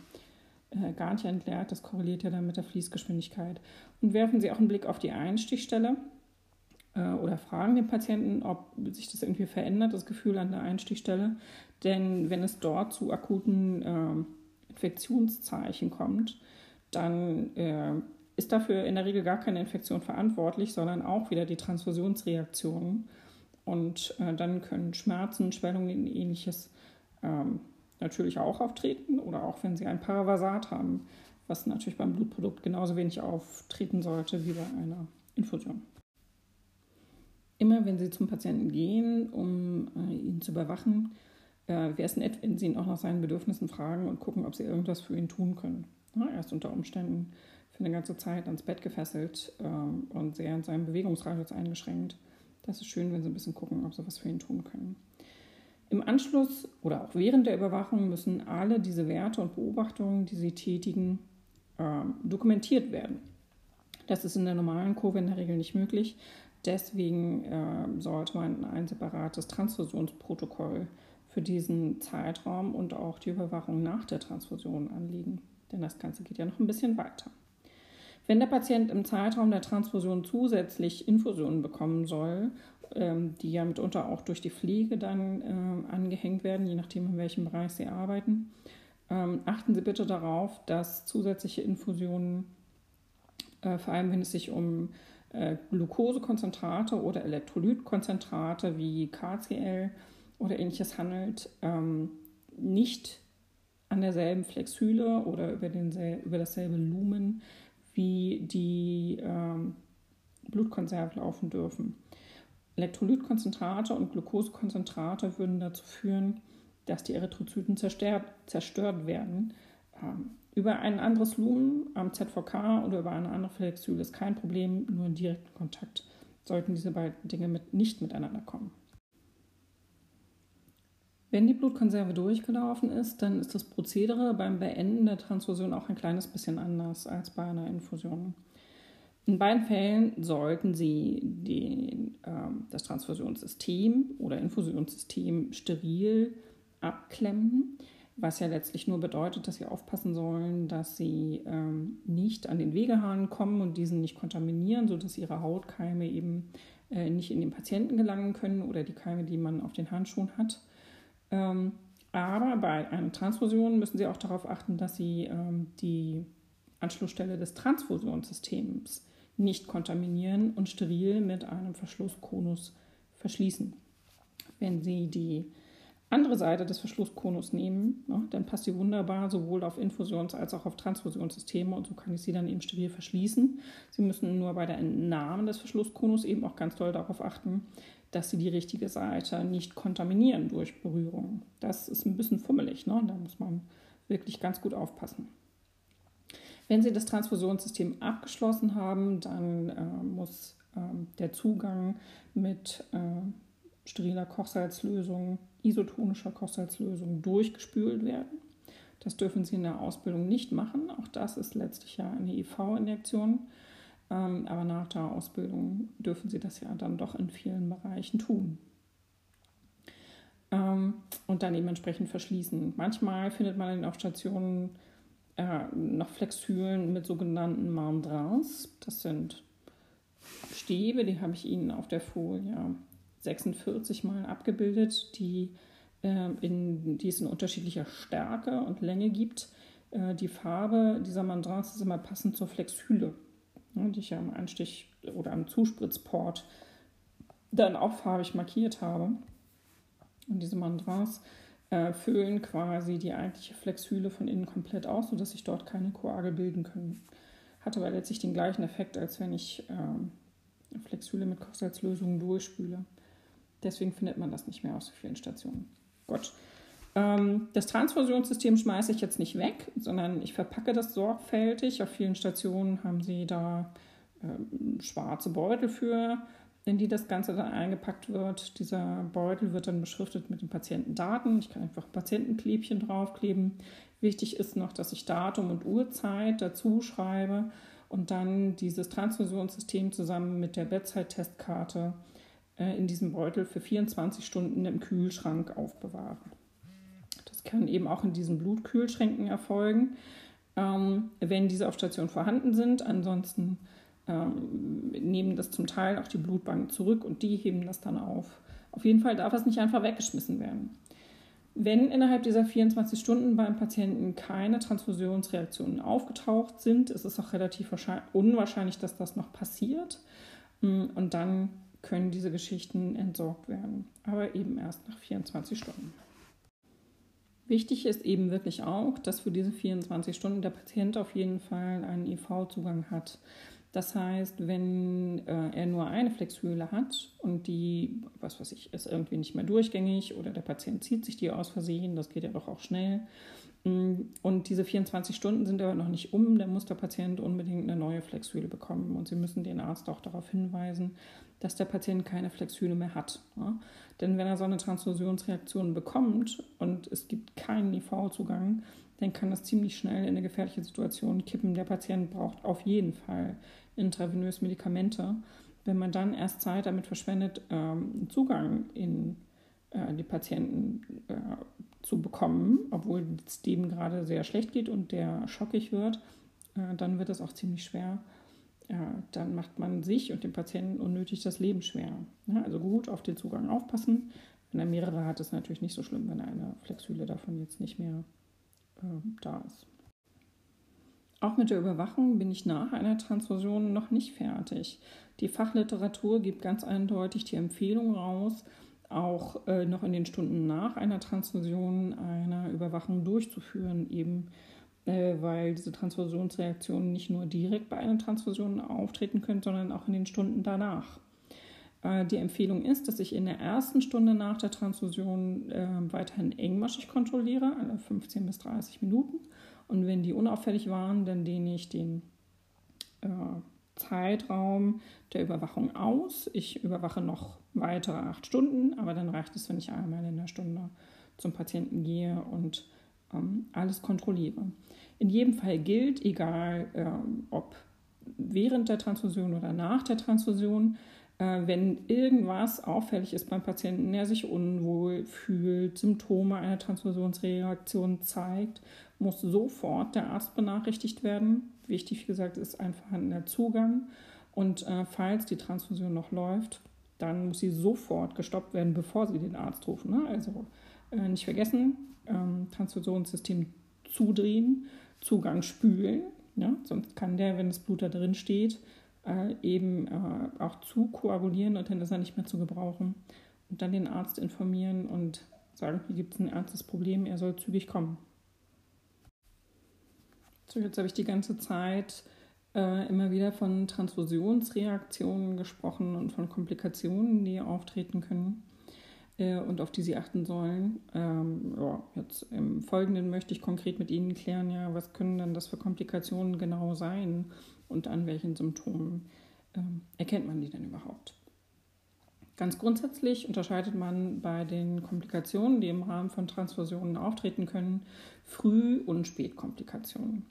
äh, gar nicht entleert. Das korreliert ja dann mit der Fließgeschwindigkeit. Und werfen Sie auch einen Blick auf die Einstichstelle äh, oder fragen den Patienten, ob sich das irgendwie verändert, das Gefühl an der Einstichstelle. Denn wenn es dort zu akuten äh, Infektionszeichen kommt, dann äh, ist dafür in der Regel gar keine Infektion verantwortlich, sondern auch wieder die Transfusionsreaktionen. Und äh, dann können Schmerzen, Schwellungen und ähnliches ähm, natürlich auch auftreten oder auch wenn sie ein Paravasat haben, was natürlich beim Blutprodukt genauso wenig auftreten sollte wie bei einer Infusion. Immer wenn Sie zum Patienten gehen, um äh, ihn zu überwachen, äh, wäre es nett, wenn Sie ihn auch nach seinen Bedürfnissen fragen und gucken, ob Sie irgendwas für ihn tun können. Ja, er unter Umständen für eine ganze Zeit ans Bett gefesselt ähm, und sehr in seinem Bewegungsradius eingeschränkt. Das ist schön, wenn Sie ein bisschen gucken, ob Sie was für ihn tun können. Im Anschluss oder auch während der Überwachung müssen alle diese Werte und Beobachtungen, die Sie tätigen, äh, dokumentiert werden. Das ist in der normalen Kurve in der Regel nicht möglich. Deswegen äh, sollte man ein separates Transfusionsprotokoll für diesen Zeitraum und auch die Überwachung nach der Transfusion anlegen. Denn das Ganze geht ja noch ein bisschen weiter. Wenn der Patient im Zeitraum der Transfusion zusätzlich Infusionen bekommen soll, ähm, die ja mitunter auch durch die Pflege dann äh, angehängt werden, je nachdem, in welchem Bereich Sie arbeiten, ähm, achten Sie bitte darauf, dass zusätzliche Infusionen, äh, vor allem wenn es sich um äh, Glukosekonzentrate oder Elektrolytkonzentrate wie KCl oder ähnliches handelt, ähm, nicht an derselben Flexhyle oder über, den, über dasselbe Lumen wie die ähm, Blutkonserve laufen dürfen. Elektrolytkonzentrate und Glukosekonzentrate würden dazu führen, dass die Erythrozyten zerstört, zerstört werden. Ähm, über ein anderes Lumen am ZVK oder über eine andere Flexhyle ist kein Problem, nur in direkten Kontakt sollten diese beiden Dinge mit, nicht miteinander kommen. Wenn die Blutkonserve durchgelaufen ist, dann ist das Prozedere beim Beenden der Transfusion auch ein kleines bisschen anders als bei einer Infusion. In beiden Fällen sollten Sie den, äh, das Transfusionssystem oder Infusionssystem steril abklemmen, was ja letztlich nur bedeutet, dass Sie aufpassen sollen, dass Sie ähm, nicht an den Wegehahn kommen und diesen nicht kontaminieren, sodass Ihre Hautkeime eben äh, nicht in den Patienten gelangen können oder die Keime, die man auf den Handschuhen hat. Ähm, aber bei einer Transfusion müssen Sie auch darauf achten, dass Sie ähm, die Anschlussstelle des Transfusionssystems nicht kontaminieren und steril mit einem Verschlusskonus verschließen. Wenn Sie die andere Seite des Verschlusskonus nehmen, ne, dann passt sie wunderbar sowohl auf Infusions- als auch auf Transfusionssysteme und so kann ich sie dann eben steril verschließen. Sie müssen nur bei der Entnahme des Verschlusskonus eben auch ganz doll darauf achten, dass sie die richtige Seite nicht kontaminieren durch Berührung. Das ist ein bisschen fummelig, ne? da muss man wirklich ganz gut aufpassen. Wenn Sie das Transfusionssystem abgeschlossen haben, dann äh, muss äh, der Zugang mit äh, steriler Kochsalzlösung, isotonischer Kochsalzlösung durchgespült werden. Das dürfen Sie in der Ausbildung nicht machen. Auch das ist letztlich ja eine IV-Injektion. Ähm, aber nach der Ausbildung dürfen Sie das ja dann doch in vielen Bereichen tun. Ähm, und dann eben entsprechend verschließen. Manchmal findet man in auf Stationen äh, noch Flexhülen mit sogenannten Mandrins. Das sind Stäbe, die habe ich Ihnen auf der Folie 46 mal abgebildet, die, äh, in, die es in unterschiedlicher Stärke und Länge gibt. Äh, die Farbe dieser Mandrins ist immer passend zur Flexhüle ne, die ich ja am Einstich oder am Zuspritzport dann auch farbig markiert habe. Und diese Mandras äh, füllen quasi die eigentliche Flexhüle von innen komplett aus, sodass sich dort keine Koagel bilden können. Hat aber letztlich den gleichen Effekt, als wenn ich äh, Flexhüle mit Kochsalzlösungen durchspüle. Deswegen findet man das nicht mehr aus so vielen Stationen. Gut. Ähm, das Transfusionssystem schmeiße ich jetzt nicht weg, sondern ich verpacke das sorgfältig. Auf vielen Stationen haben sie da äh, schwarze Beutel für, in die das Ganze dann eingepackt wird. Dieser Beutel wird dann beschriftet mit den Patientendaten. Ich kann einfach Patientenklebchen draufkleben. Wichtig ist noch, dass ich Datum und Uhrzeit dazu schreibe und dann dieses Transfusionssystem zusammen mit der Bedside-Testkarte äh, in diesem Beutel für 24 Stunden im Kühlschrank aufbewahre. Das kann eben auch in diesen Blutkühlschränken erfolgen, ähm, wenn diese auf Station vorhanden sind. Ansonsten ähm, nehmen das zum Teil auch die Blutbanken zurück und die heben das dann auf. Auf jeden Fall darf es nicht einfach weggeschmissen werden. Wenn innerhalb dieser 24 Stunden beim Patienten keine Transfusionsreaktionen aufgetaucht sind, ist es auch relativ unwahrscheinlich, dass das noch passiert. Mm, und dann können diese Geschichten entsorgt werden, aber eben erst nach 24 Stunden. Wichtig ist eben wirklich auch, dass für diese 24 Stunden der Patient auf jeden Fall einen IV-Zugang hat. Das heißt, wenn äh, er nur eine Flexhöhle hat und die, was weiß ich, ist irgendwie nicht mehr durchgängig oder der Patient zieht sich die aus Versehen, das geht ja doch auch schnell. Mm, und diese 24 Stunden sind aber noch nicht um, dann muss der Patient unbedingt eine neue Flexhöhle bekommen. Und Sie müssen den Arzt auch darauf hinweisen, dass der Patient keine Flexhöhle mehr hat. Denn wenn er so eine Transfusionsreaktion bekommt und es gibt keinen IV-Zugang, dann kann das ziemlich schnell in eine gefährliche Situation kippen. Der Patient braucht auf jeden Fall intravenös Medikamente. Wenn man dann erst Zeit damit verschwendet, ähm, Zugang in äh, die Patienten äh, zu bekommen, obwohl es dem gerade sehr schlecht geht und der schockig wird, äh, dann wird es auch ziemlich schwer. Dann macht man sich und dem Patienten unnötig das Leben schwer. also gut auf den Zugang aufpassen. Wenn er mehrere hat, ist es natürlich nicht so schlimm, wenn eine Flexhülle davon jetzt nicht mehr da ist. Auch mit der Überwachung bin ich nach einer Transfusion noch nicht fertig. Die Fachliteratur gibt ganz eindeutig die Empfehlung raus, auch äh, noch in den Stunden nach einer Transfusion eine Überwachung durchzuführen, eben äh, weil diese Transfusionsreaktionen nicht nur direkt bei einer Transfusion auftreten können, sondern auch in den Stunden danach. Äh, die Empfehlung ist, dass ich in der ersten Stunde nach der Transfusion äh, weiterhin engmaschig kontrolliere, alle 15 bis 30 Minuten. Und wenn die unauffällig waren, dann dehne ich den äh, Zeitraum der Überwachung aus. Ich überwache noch weitere acht Stunden, aber dann reicht es, wenn ich einmal in der Stunde zum Patienten gehe und ähm, alles kontrolliere. In jedem Fall gilt, egal ähm, ob während der Transfusion oder nach der Transfusion, äh, wenn irgendwas auffällig ist beim Patienten, er sich unwohl fühlt, Symptome einer Transfusionsreaktion zeigt, muss sofort der Arzt benachrichtigt werden. Wichtig, wie gesagt, ist ein vorhandener Zugang. Und äh, falls die Transfusion noch läuft, dann muss sie sofort gestoppt werden, bevor Sie den Arzt rufen. Ne? Also äh, nicht vergessen, ähm, Transfusionssystem zudrehen, Zugang spülen. Ja? Sonst kann der, wenn das Blut da drin steht, äh, eben äh, auch zu koagulieren und dann ist er nicht mehr zu gebrauchen. Und dann den Arzt informieren und sagen, hier gibt es ein ernstes Problem, er soll zügig kommen. So, jetzt habe ich die ganze Zeit äh, immer wieder von Transfusionsreaktionen gesprochen und von Komplikationen, die auftreten können äh, und auf die Sie achten sollen. Ähm, ja, jetzt im Folgenden möchte ich konkret mit Ihnen klären, ja, was können denn das für Komplikationen genau sein und an welchen Symptomen äh, erkennt man die denn überhaupt? Ganz grundsätzlich unterscheidet man bei den Komplikationen, die im Rahmen von Transfusionen auftreten können, Früh- und Spätkomplikationen.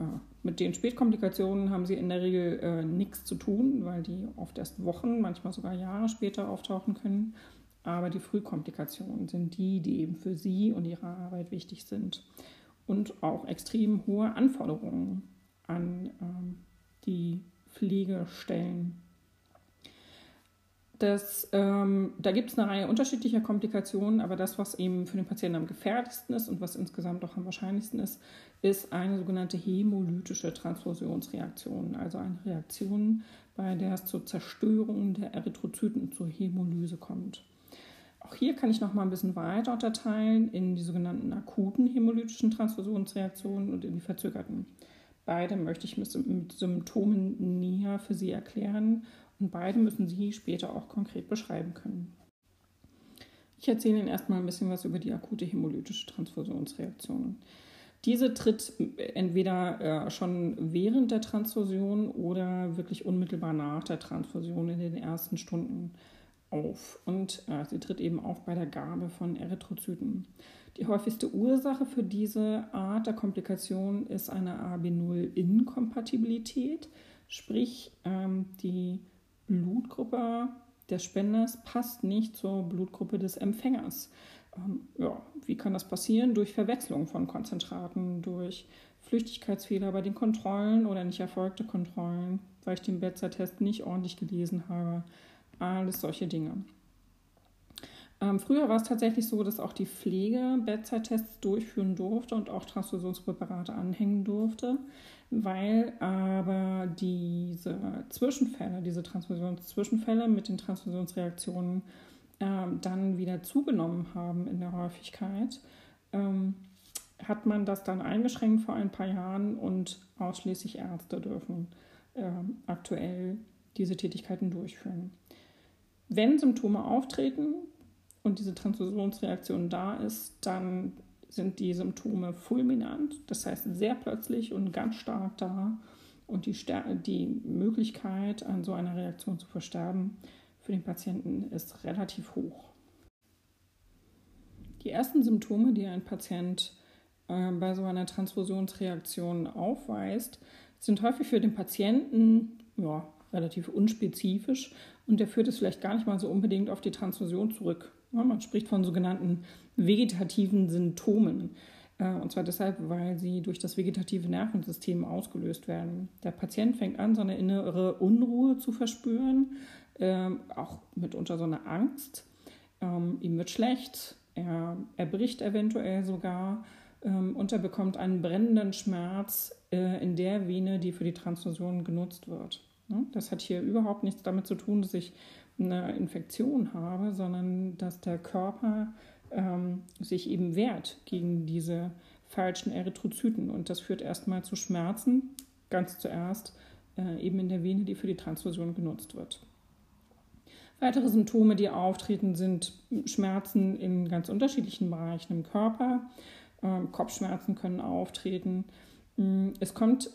Äh, mit den Spätkomplikationen haben sie in der Regel äh, nichts zu tun, weil die oft erst Wochen, manchmal sogar Jahre später auftauchen können. Aber die Frühkomplikationen sind die, die eben für sie und ihre Arbeit wichtig sind. Und auch extrem hohe Anforderungen an ähm, die Pflegestellen. Das, ähm, da gibt es eine Reihe unterschiedlicher Komplikationen, aber das, was eben für den Patienten am gefährlichsten ist und was insgesamt auch am wahrscheinlichsten ist, ist eine sogenannte hämolytische Transfusionsreaktion, also eine Reaktion, bei der es zur Zerstörung der Erythrozyten zur Hämolyse kommt. Auch hier kann ich noch mal ein bisschen weiter unterteilen in die sogenannten akuten hämolytischen Transfusionsreaktionen und in die verzögerten. Beide möchte ich mit Symptomen näher für Sie erklären und beide müssen Sie später auch konkret beschreiben können. Ich erzähle Ihnen erstmal ein bisschen was über die akute hämolytische Transfusionsreaktion. Diese tritt entweder äh, schon während der Transfusion oder wirklich unmittelbar nach der Transfusion in den ersten Stunden auf. Und äh, sie tritt eben auf bei der Gabe von Erythrozyten. Die häufigste Ursache für diese Art der Komplikation ist eine AB0-Inkompatibilität, sprich ähm, die Blutgruppe des Spenders passt nicht zur Blutgruppe des Empfängers. Ähm, ja, wie kann das passieren? Durch Verwechslung von Konzentraten, durch Flüchtigkeitsfehler bei den Kontrollen oder nicht erfolgte Kontrollen, weil ich den Bedside-Test nicht ordentlich gelesen habe. Alles solche Dinge. Ähm, früher war es tatsächlich so, dass auch die Pflege Bedside-Tests durchführen durfte und auch Transfusionspräparate anhängen durfte, weil aber diese Zwischenfälle, diese Transfusionszwischenfälle mit den Transfusionsreaktionen äh, dann wieder zugenommen haben in der Häufigkeit, ähm, hat man das dann eingeschränkt vor ein paar Jahren und ausschließlich Ärzte dürfen äh, aktuell diese Tätigkeiten durchführen. Wenn Symptome auftreten und diese Transfusionsreaktion da ist, dann sind die Symptome fulminant, das heißt sehr plötzlich und ganz stark da. Und die, die Möglichkeit, an so einer Reaktion zu versterben, für den Patienten ist relativ hoch. Die ersten Symptome, die ein Patient äh, bei so einer Transfusionsreaktion aufweist, sind häufig für den Patienten ja, relativ unspezifisch und der führt es vielleicht gar nicht mal so unbedingt auf die Transfusion zurück. Man spricht von sogenannten vegetativen Symptomen. Äh, und zwar deshalb, weil sie durch das vegetative Nervensystem ausgelöst werden. Der Patient fängt an, so eine innere Unruhe zu verspüren, ähm, auch mitunter so eine Angst. Ähm, ihm wird schlecht, er, er bricht eventuell sogar ähm, und er bekommt einen brennenden Schmerz äh, in der Vene, die für die Transfusion genutzt wird. Ne? Das hat hier überhaupt nichts damit zu tun, dass ich eine Infektion habe, sondern dass der Körper ähm, sich eben wehrt gegen diese falschen Erythrozyten. Und das führt erstmal zu Schmerzen, ganz zuerst äh, eben in der Vene, die für die Transfusion genutzt wird. Weitere Symptome, die auftreten, sind Schmerzen in ganz unterschiedlichen Bereichen im Körper. Ähm, Kopfschmerzen können auftreten. Mm, es kommt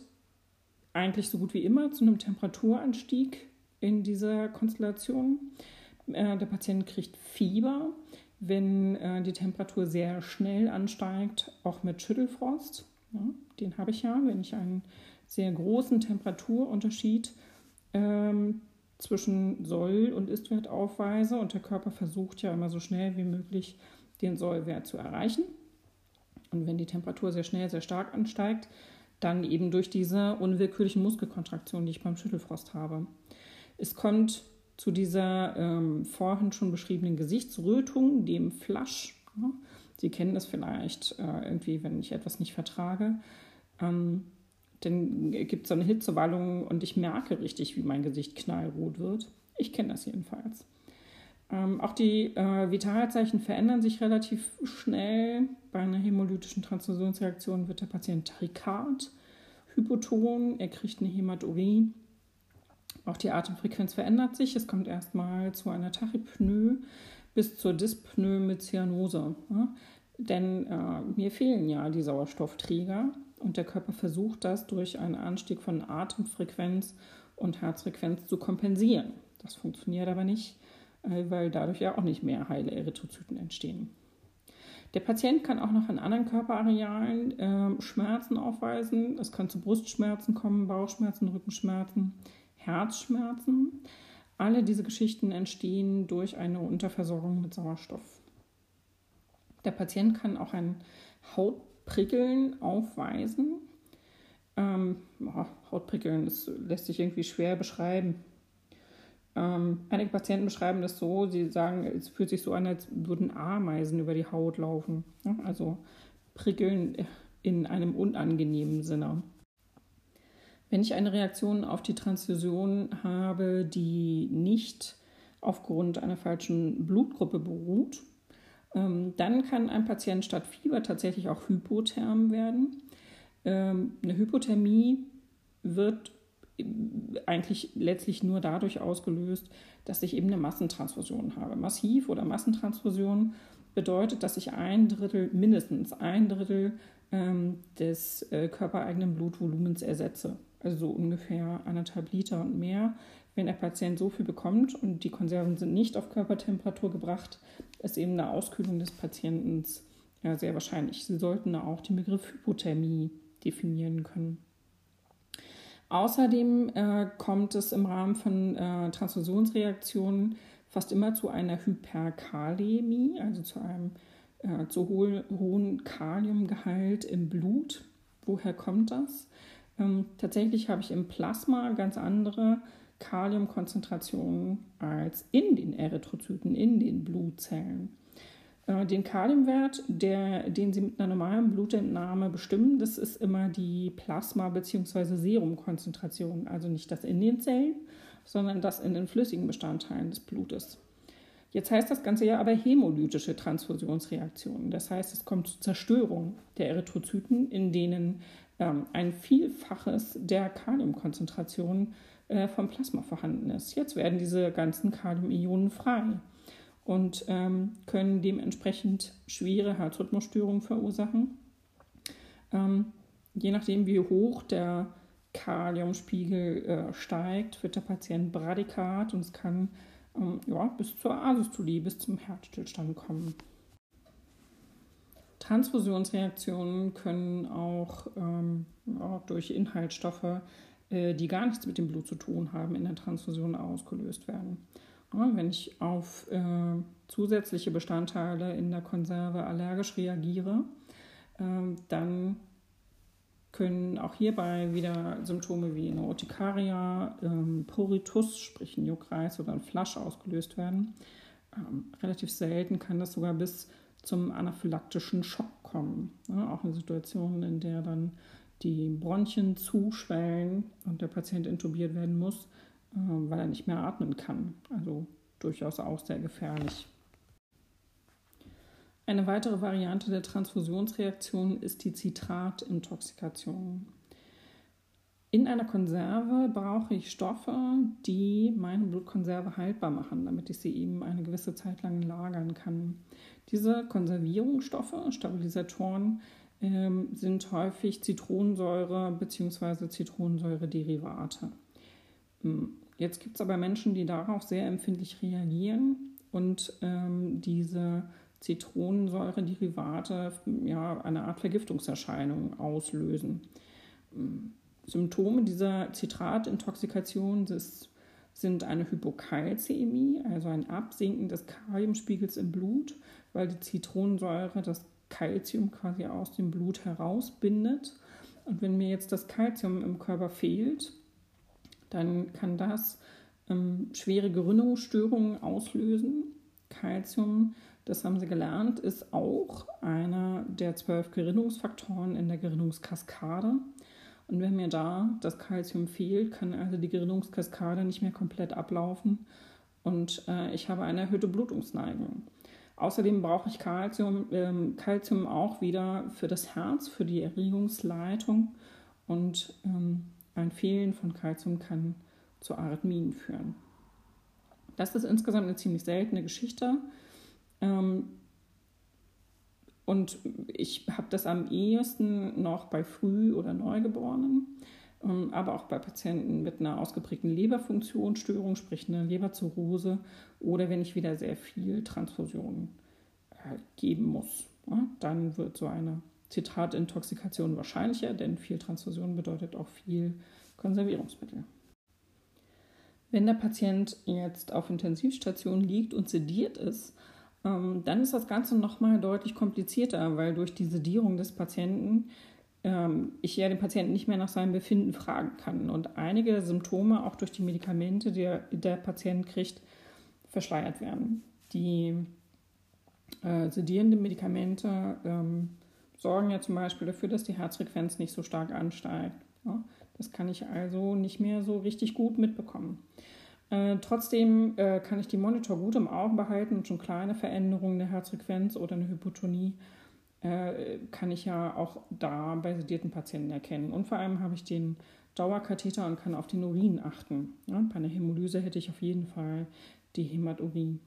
eigentlich so gut wie immer zu einem Temperaturanstieg in dieser Konstellation. Äh, der Patient kriegt Fieber, wenn äh, die Temperatur sehr schnell ansteigt, auch mit Schüttelfrost. den habe ich ja, wenn ich einen sehr großen Temperaturunterschied ähm, zwischen Soll- und Istwert aufweise und der Körper versucht ja immer so schnell wie möglich den Sollwert zu erreichen. Und wenn die Temperatur sehr schnell, sehr stark ansteigt, dann eben durch diese unwillkürlichen Muskelkontraktionen, die ich beim Schüttelfrost habe. Es kommt zu dieser ähm, vorhin schon beschriebenen Gesichtsrötung, dem Flasch. Ja. Sie kennen das vielleicht äh, irgendwie, wenn ich etwas nicht vertrage. Ähm, dann gibt es so eine Hitzewallung und ich merke richtig, wie mein Gesicht knallrot wird. Ich kenne das jedenfalls. Ähm, auch die äh, Vitalzeichen verändern sich relativ schnell. Bei einer hämolytischen Transfusionsreaktion wird der Patient tachykard, hypoton, er kriegt eine Hämaturie. Auch die Atemfrequenz verändert sich. Es kommt erstmal zu einer Tachypnoe bis zur Dyspnoe mit Cyanose. Ja? Denn äh, mir fehlen ja die Sauerstoffträger und der Körper versucht das durch einen Anstieg von Atemfrequenz und Herzfrequenz zu kompensieren. Das funktioniert aber nicht weil dadurch ja auch nicht mehr heile Erythrozyten entstehen. Der Patient kann auch noch in anderen Körperarealen äh, Schmerzen aufweisen. Es kann zu Brustschmerzen kommen, Bauchschmerzen, Rückenschmerzen, Herzschmerzen. Alle diese Geschichten entstehen durch eine Unterversorgung mit Sauerstoff. Der Patient kann auch ein Hautprickeln aufweisen. Ähm, Hautprickeln, das lässt sich irgendwie schwer beschreiben. Ähm, einige Patienten beschreiben das so, sie sagen, es fühlt sich so an, als würden Ameisen über die Haut laufen. Ja, also prickeln in einem unangenehmen Sinne. Wenn ich eine Reaktion auf die Transfusion habe, die nicht aufgrund einer falschen Blutgruppe beruht, ähm, dann kann ein Patient statt Fieber tatsächlich auch hypotherm werden. Ähm, eine Hypothermie wird eigentlich letztlich nur dadurch ausgelöst, dass ich eben eine Massentransfusion habe. Massiv oder Massentransfusion bedeutet, dass ich ein Drittel, mindestens ein Drittel ähm, des äh, körpereigenen Blutvolumens ersetze. Also so ungefähr anderthalb Liter und mehr. Wenn der Patient so viel bekommt und die Konserven sind nicht auf Körpertemperatur gebracht, ist eben eine Auskühlung des Patienten ja, sehr wahrscheinlich. Sie sollten auch den Begriff Hypothermie definieren können. Außerdem äh, kommt es im Rahmen von äh, Transfusionsreaktionen fast immer zu einer Hyperkalämie, also zu einem äh, zu ho hohen Kaliumgehalt im Blut. Woher kommt das? Ähm, tatsächlich habe ich im Plasma ganz andere Kaliumkonzentrationen als in den Erythrozyten, in den Blutzellen. Äh, den Kaliumwert, der, den Sie mit einer normalen Blutentnahme bestimmen, das ist immer die Plasma- bzw. Serumkonzentration. Also nicht das in den Zellen, sondern das in den flüssigen Bestandteilen des Blutes. Jetzt heißt das Ganze ja aber hämolytische Transfusionsreaktionen. Das heißt, es kommt zur Zerstörung der Erythrozyten, in denen ähm, ein Vielfaches der Kaliumkonzentration äh, vom Plasma vorhanden ist. Jetzt werden diese ganzen Kaliumionen frei und ähm, können dementsprechend schwere Herzrhythmusstörungen verursachen. Ähm, je nachdem, wie hoch der Kaliumspiegel äh, steigt, wird der Patient bradykat und es kann ähm, ja, bis zur Asystolie, bis zum Herzstillstand kommen. Transfusionsreaktionen können auch ähm, ja, durch Inhaltsstoffe, äh, die gar nichts mit dem Blut zu tun haben, in der Transfusion ausgelöst werden. Wenn ich auf äh, zusätzliche Bestandteile in der Konserve allergisch reagiere, äh, dann können auch hierbei wieder Symptome wie eine Urtikaria, ähm, Poritus, sprich ein Juckreiz oder ein Flasch ausgelöst werden. Ähm, relativ selten kann das sogar bis zum anaphylaktischen Schock kommen. Ja, auch eine Situation, in der dann die Bronchien zuschwellen und der Patient intubiert werden muss, weil er nicht mehr atmen kann. Also durchaus auch sehr gefährlich. Eine weitere Variante der Transfusionsreaktion ist die Zitratintoxikation. In einer Konserve brauche ich Stoffe, die meine Blutkonserve haltbar machen, damit ich sie eben eine gewisse Zeit lang lagern kann. Diese Konservierungsstoffe, Stabilisatoren, ähm, sind häufig Zitronensäure bzw. Zitronensäurederivate. Hm, jetzt gibt es aber Menschen, die darauf sehr empfindlich reagieren und ähm, diese Zitronensäurederivate ja, eine Art Vergiftungserscheinung auslösen. Hm, Symptome dieser Zitratintoxikation sind eine Hypokalzämie, also ein Absinken des Kaliumspiegels im Blut, weil die Zitronensäure das Kalzium quasi aus dem Blut herausbindet. Und wenn mir jetzt das Kalzium im Körper fehlt, dann kann das ähm, schwere Gerinnungsstörungen auslösen. Kalzium, das haben Sie gelernt, ist auch einer der zwölf Gerinnungsfaktoren in der Gerinnungskaskade. Und wenn mir da das Kalzium fehlt, kann also die Gerinnungskaskade nicht mehr komplett ablaufen und äh, ich habe eine erhöhte Blutungsneigung. Außerdem brauche ich Calcium, ähm, Calcium auch wieder für das Herz, für die Erregungsleitung und ähm, ein Fehlen von Calcium kann zu Arrhythmien führen. Das ist insgesamt eine ziemlich seltene Geschichte. Ähm, und ich habe das am ehesten noch bei Früh- oder Neugeborenen, ähm, aber auch bei Patienten mit einer ausgeprägten Leberfunktionsstörung, sprich einer Leberzirrhose oder wenn ich wieder sehr viel Transfusion äh, geben muss. Dann wird so eine Zitratintoxikation wahrscheinlicher, denn viel Transfusion bedeutet auch viel Konservierungsmittel. Wenn der Patient jetzt auf Intensivstation liegt und sediert ist, ähm, dann ist das Ganze nochmal deutlich komplizierter, weil durch die Sedierung des Patienten ähm, ich ja den Patienten nicht mehr nach seinem Befinden fragen kann und einige Symptome auch durch die Medikamente, die der Patient kriegt, verschleiert werden. Die äh, sedierenden Medikamente ähm, sorgen ja zum Beispiel dafür, dass die Herzfrequenz nicht so stark ansteigt. Ja? Das kann ich also nicht mehr so richtig gut mitbekommen. Äh, trotzdem äh, kann ich die Monitor gut im Auge behalten und schon kleine Veränderungen der Herzfrequenz oder eine Hypotonie äh, kann ich ja auch da bei sedierten Patienten erkennen. Und vor allem habe ich den Dauerkatheter und kann auf den Urin achten. Ja, bei einer Hämolyse hätte ich auf jeden Fall die Hämaturie.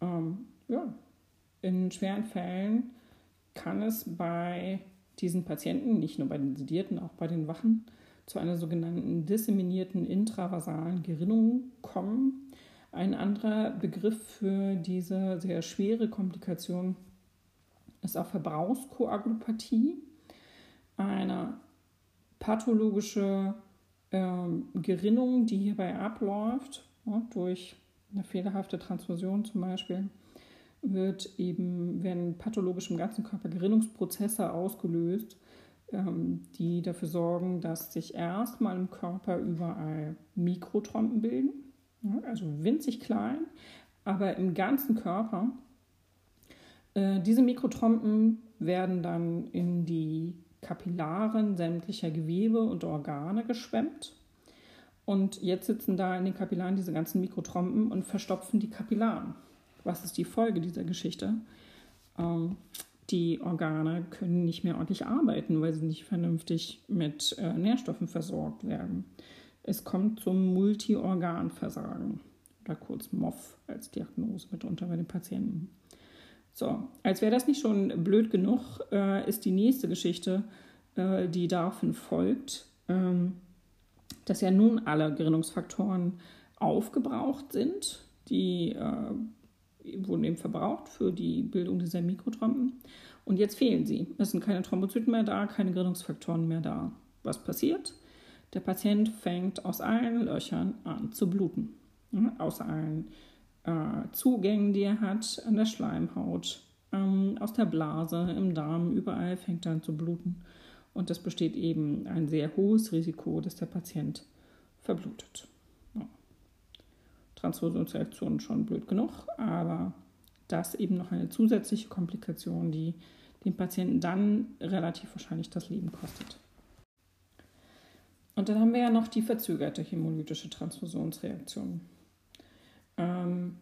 Ähm, ja, in schweren Fällen kann es bei diesen Patienten, nicht nur bei den Sedierten, auch bei den Wachen, zu einer sogenannten disseminierten intravasalen Gerinnung kommen. Ein anderer Begriff für diese sehr schwere Komplikation ist auch Verbrauchskoagulopathie, eine pathologische äh, Gerinnung, die hierbei abläuft, ja, durch eine fehlerhafte Transfusion zum Beispiel, wird eben, werden pathologisch im ganzen Körper Gerinnungsprozesse ausgelöst, ähm, die dafür sorgen, dass sich erstmal im Körper überall Mikrotrompen bilden, also winzig klein, aber im ganzen Körper. Äh, diese Mikrotrompen werden dann in die Kapillaren sämtlicher Gewebe und Organe geschwemmt. Und jetzt sitzen da in den Kapillaren diese ganzen Mikrotrompen und verstopfen die Kapillaren. Was ist die Folge dieser Geschichte? Ähm, die Organe können nicht mehr ordentlich arbeiten, weil sie nicht vernünftig mit äh, Nährstoffen versorgt werden. Es kommt zum Multiorganversagen oder kurz MOF als Diagnose mitunter bei den Patienten. So, als wäre das nicht schon blöd genug, äh, ist die nächste Geschichte, äh, die daraufhin folgt, ähm, dass ja nun alle Gerinnungsfaktoren aufgebraucht sind. Die äh, wurden eben verbraucht für die Bildung dieser Mikrotrompen. Und jetzt fehlen sie. Es sind keine Thrombozyten mehr da, keine Gerinnungsfaktoren mehr da. Was passiert? Der Patient fängt aus allen Löchern an zu bluten. Ja, aus allen äh, Zugängen, die er hat, an der Schleimhaut, ähm, aus der Blase, im Darm, überall fängt er an zu bluten. Und es besteht eben ein sehr hohes Risiko, dass der Patient verblutet. Transfusionsreaktionen schon blöd genug, aber das eben noch eine zusätzliche Komplikation, die dem Patienten dann relativ wahrscheinlich das Leben kostet. Und dann haben wir ja noch die verzögerte hämolytische Transfusionsreaktion. Ähm,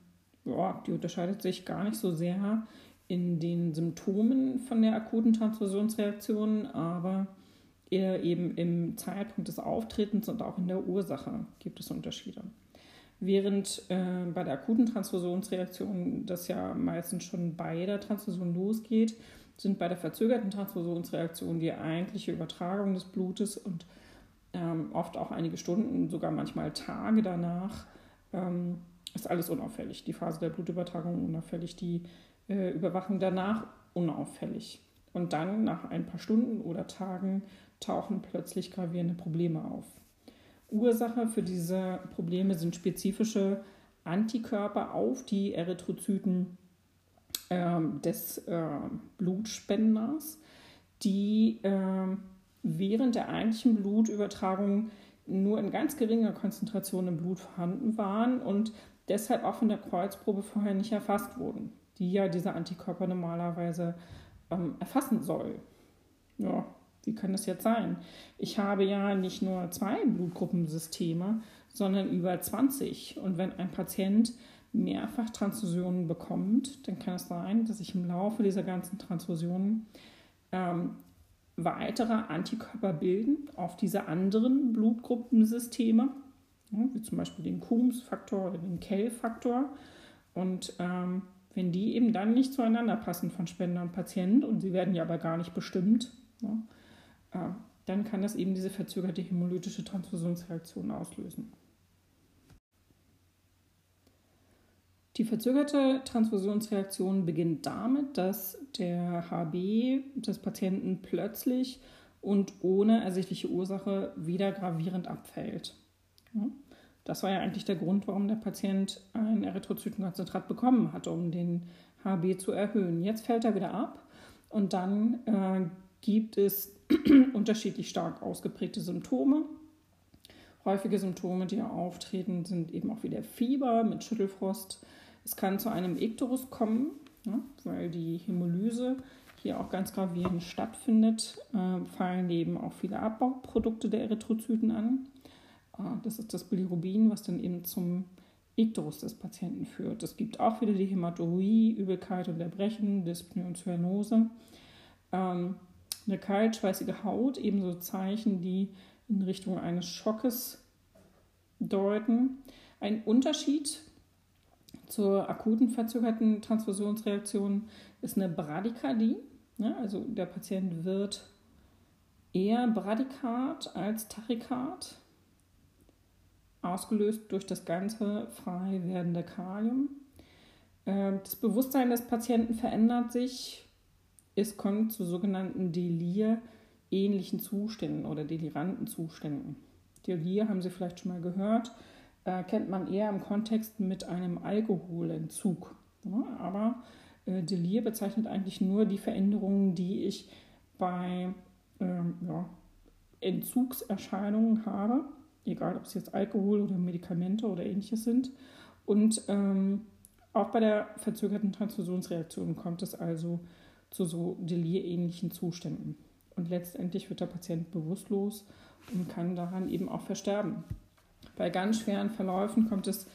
boah, die unterscheidet sich gar nicht so sehr in den Symptomen von der akuten Transfusionsreaktion, aber eher eben im Zeitpunkt des Auftretens und auch in der Ursache gibt es Unterschiede. Während äh, bei der akuten Transfusionsreaktion das ja meistens schon bei der Transfusion losgeht, sind bei der verzögerten Transfusionsreaktion die eigentliche Übertragung des Blutes und ähm, oft auch einige Stunden, sogar manchmal Tage danach, ähm, ist alles unauffällig. Die Phase der Blutübertragung unauffällig, die äh, Überwachung danach unauffällig. Und dann nach ein paar Stunden oder Tagen tauchen plötzlich gravierende Probleme auf. Ursache für diese Probleme sind spezifische Antikörper auf die Erythrozyten äh, des äh, Blutspenders, die äh, während der eigentlichen Blutübertragung nur in ganz geringer Konzentration im Blut vorhanden waren und deshalb auch von der Kreuzprobe vorher nicht erfasst wurden, die ja diese Antikörper normalerweise ähm, erfassen soll. Ja, wie kann das jetzt sein? Ich habe ja nicht nur zwei Blutgruppensysteme, sondern über 20. Und wenn ein Patient mehrfach Transfusionen bekommt, dann kann es sein, dass sich im Laufe dieser ganzen Transfusionen ähm, weitere Antikörper bilden auf diese anderen Blutgruppensysteme, wie zum Beispiel den Coombs-Faktor oder den Kell-Faktor. Und ähm, wenn die eben dann nicht zueinander passen von Spender und Patient und sie werden ja aber gar nicht bestimmt, ja, äh, dann kann das eben diese verzögerte hämolytische Transfusionsreaktion auslösen. Die verzögerte Transfusionsreaktion beginnt damit, dass der HB des Patienten plötzlich und ohne ersichtliche Ursache wieder gravierend abfällt. Das war ja eigentlich der Grund, warum der Patient ein Erythrozytenkonzentrat bekommen hatte, um den HB zu erhöhen. Jetzt fällt er wieder ab und dann äh, gibt es unterschiedlich stark ausgeprägte Symptome. Häufige Symptome, die auftreten, sind eben auch wieder Fieber mit Schüttelfrost. Es kann zu einem Ikterus kommen, ja, weil die Hämolyse hier auch ganz gravierend stattfindet, äh, fallen eben auch viele Abbauprodukte der Erythrozyten an. Äh, das ist das Bilirubin, was dann eben zum Ikterus des Patienten führt. Es gibt auch wieder die Hämaturie, Übelkeit und Erbrechen, Dyspnoe und Zyanose. Ähm, eine kaltschweißige Haut, ebenso Zeichen, die in Richtung eines Schockes deuten. Ein Unterschied zur akuten verzögerten Transfusionsreaktion ist eine Bradykardie. Ja, also der Patient wird eher Bradykard als Tachykard, ausgelöst durch das ganze frei werdende Kalium. Ähm, das Bewusstsein des Patienten verändert sich es kommt zu sogenannten Delir-ähnlichen Zuständen oder deliranten Zuständen. Delir haben Sie vielleicht schon mal gehört, äh, kennt man eher im Kontext mit einem Alkoholentzug. Ja, aber äh, Delir bezeichnet eigentlich nur die Veränderungen, die ich bei ähm, ja, Entzugserscheinungen habe, egal ob es jetzt Alkohol oder Medikamente oder ähnliches sind. Und ähm, auch bei der verzögerten Transfusionsreaktion kommt es also zu so delirähnlichen Zuständen. Und letztendlich wird der Patient bewusstlos und kann daran eben auch versterben. Bei ganz schweren Verläufen kommt es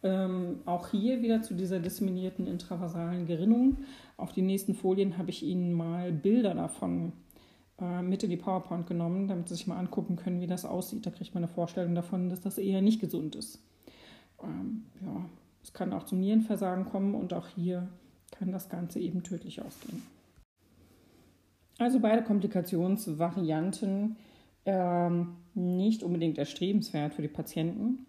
Ähm, auch hier wieder zu dieser disseminierten intravasalen Gerinnung. Auf die nächsten Folien habe ich Ihnen mal Bilder davon äh, mit in die PowerPoint genommen, damit Sie sich mal angucken können, wie das aussieht. Da kriegt man eine Vorstellung davon, dass das eher nicht gesund ist. Ähm, ja, es kann auch zum Nierenversagen kommen und auch hier kann das Ganze eben tödlich ausgehen. Also beide Komplikationsvarianten ähm, nicht unbedingt erstrebenswert für die Patienten.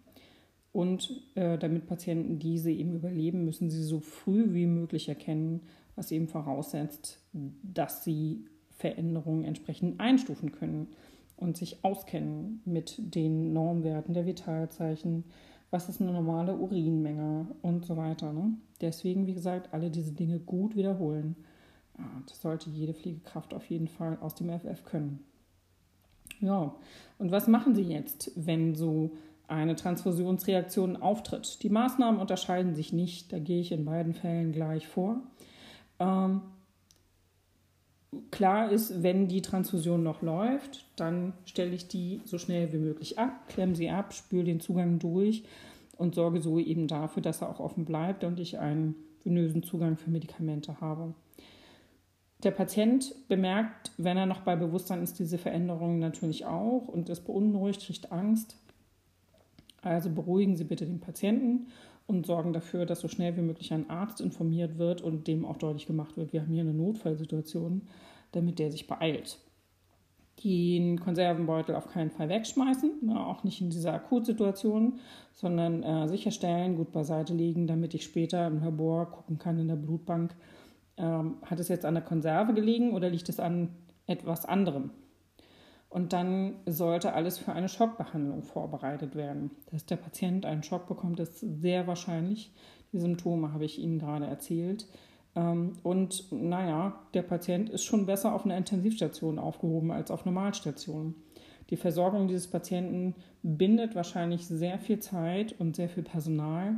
Und äh, damit Patienten diese eben überleben, müssen sie so früh wie möglich erkennen, was eben voraussetzt, dass sie Veränderungen entsprechend einstufen können und sich auskennen mit den Normwerten der Vitalzeichen, was ist eine normale Urinmenge und so weiter. Ne? Deswegen, wie gesagt, alle diese Dinge gut wiederholen. Das sollte jede Pflegekraft auf jeden Fall aus dem FF können. Ja, und was machen Sie jetzt, wenn so eine Transfusionsreaktion auftritt? Die Maßnahmen unterscheiden sich nicht, da gehe ich in beiden Fällen gleich vor. Ähm, klar ist, wenn die Transfusion noch läuft, dann stelle ich die so schnell wie möglich ab, klemme sie ab, spüle den Zugang durch und sorge so eben dafür, dass er auch offen bleibt und ich einen venösen Zugang für Medikamente habe. Der Patient bemerkt, wenn er noch bei Bewusstsein ist, diese Veränderungen natürlich auch und ist beunruhigt, kriegt Angst. Also beruhigen Sie bitte den Patienten und sorgen dafür, dass so schnell wie möglich ein Arzt informiert wird und dem auch deutlich gemacht wird, wir haben hier eine Notfallsituation, damit der sich beeilt. Den Konservenbeutel auf keinen Fall wegschmeißen, ne, auch nicht in dieser Akutsituation, sondern äh, sicherstellen, gut beiseite legen, damit ich später im Labor gucken kann in der Blutbank, ähm, hat es jetzt an der Konserve gelegen oder liegt es an etwas anderem? Und dann sollte alles für eine Schockbehandlung vorbereitet werden. Dass der Patient einen Schock bekommt, ist sehr wahrscheinlich. Die Symptome habe ich Ihnen gerade erzählt. Ähm, und naja, der Patient ist schon besser auf einer Intensivstation aufgehoben als auf Normalstationen. Die Versorgung dieses Patienten bindet wahrscheinlich sehr viel Zeit und sehr viel Personal.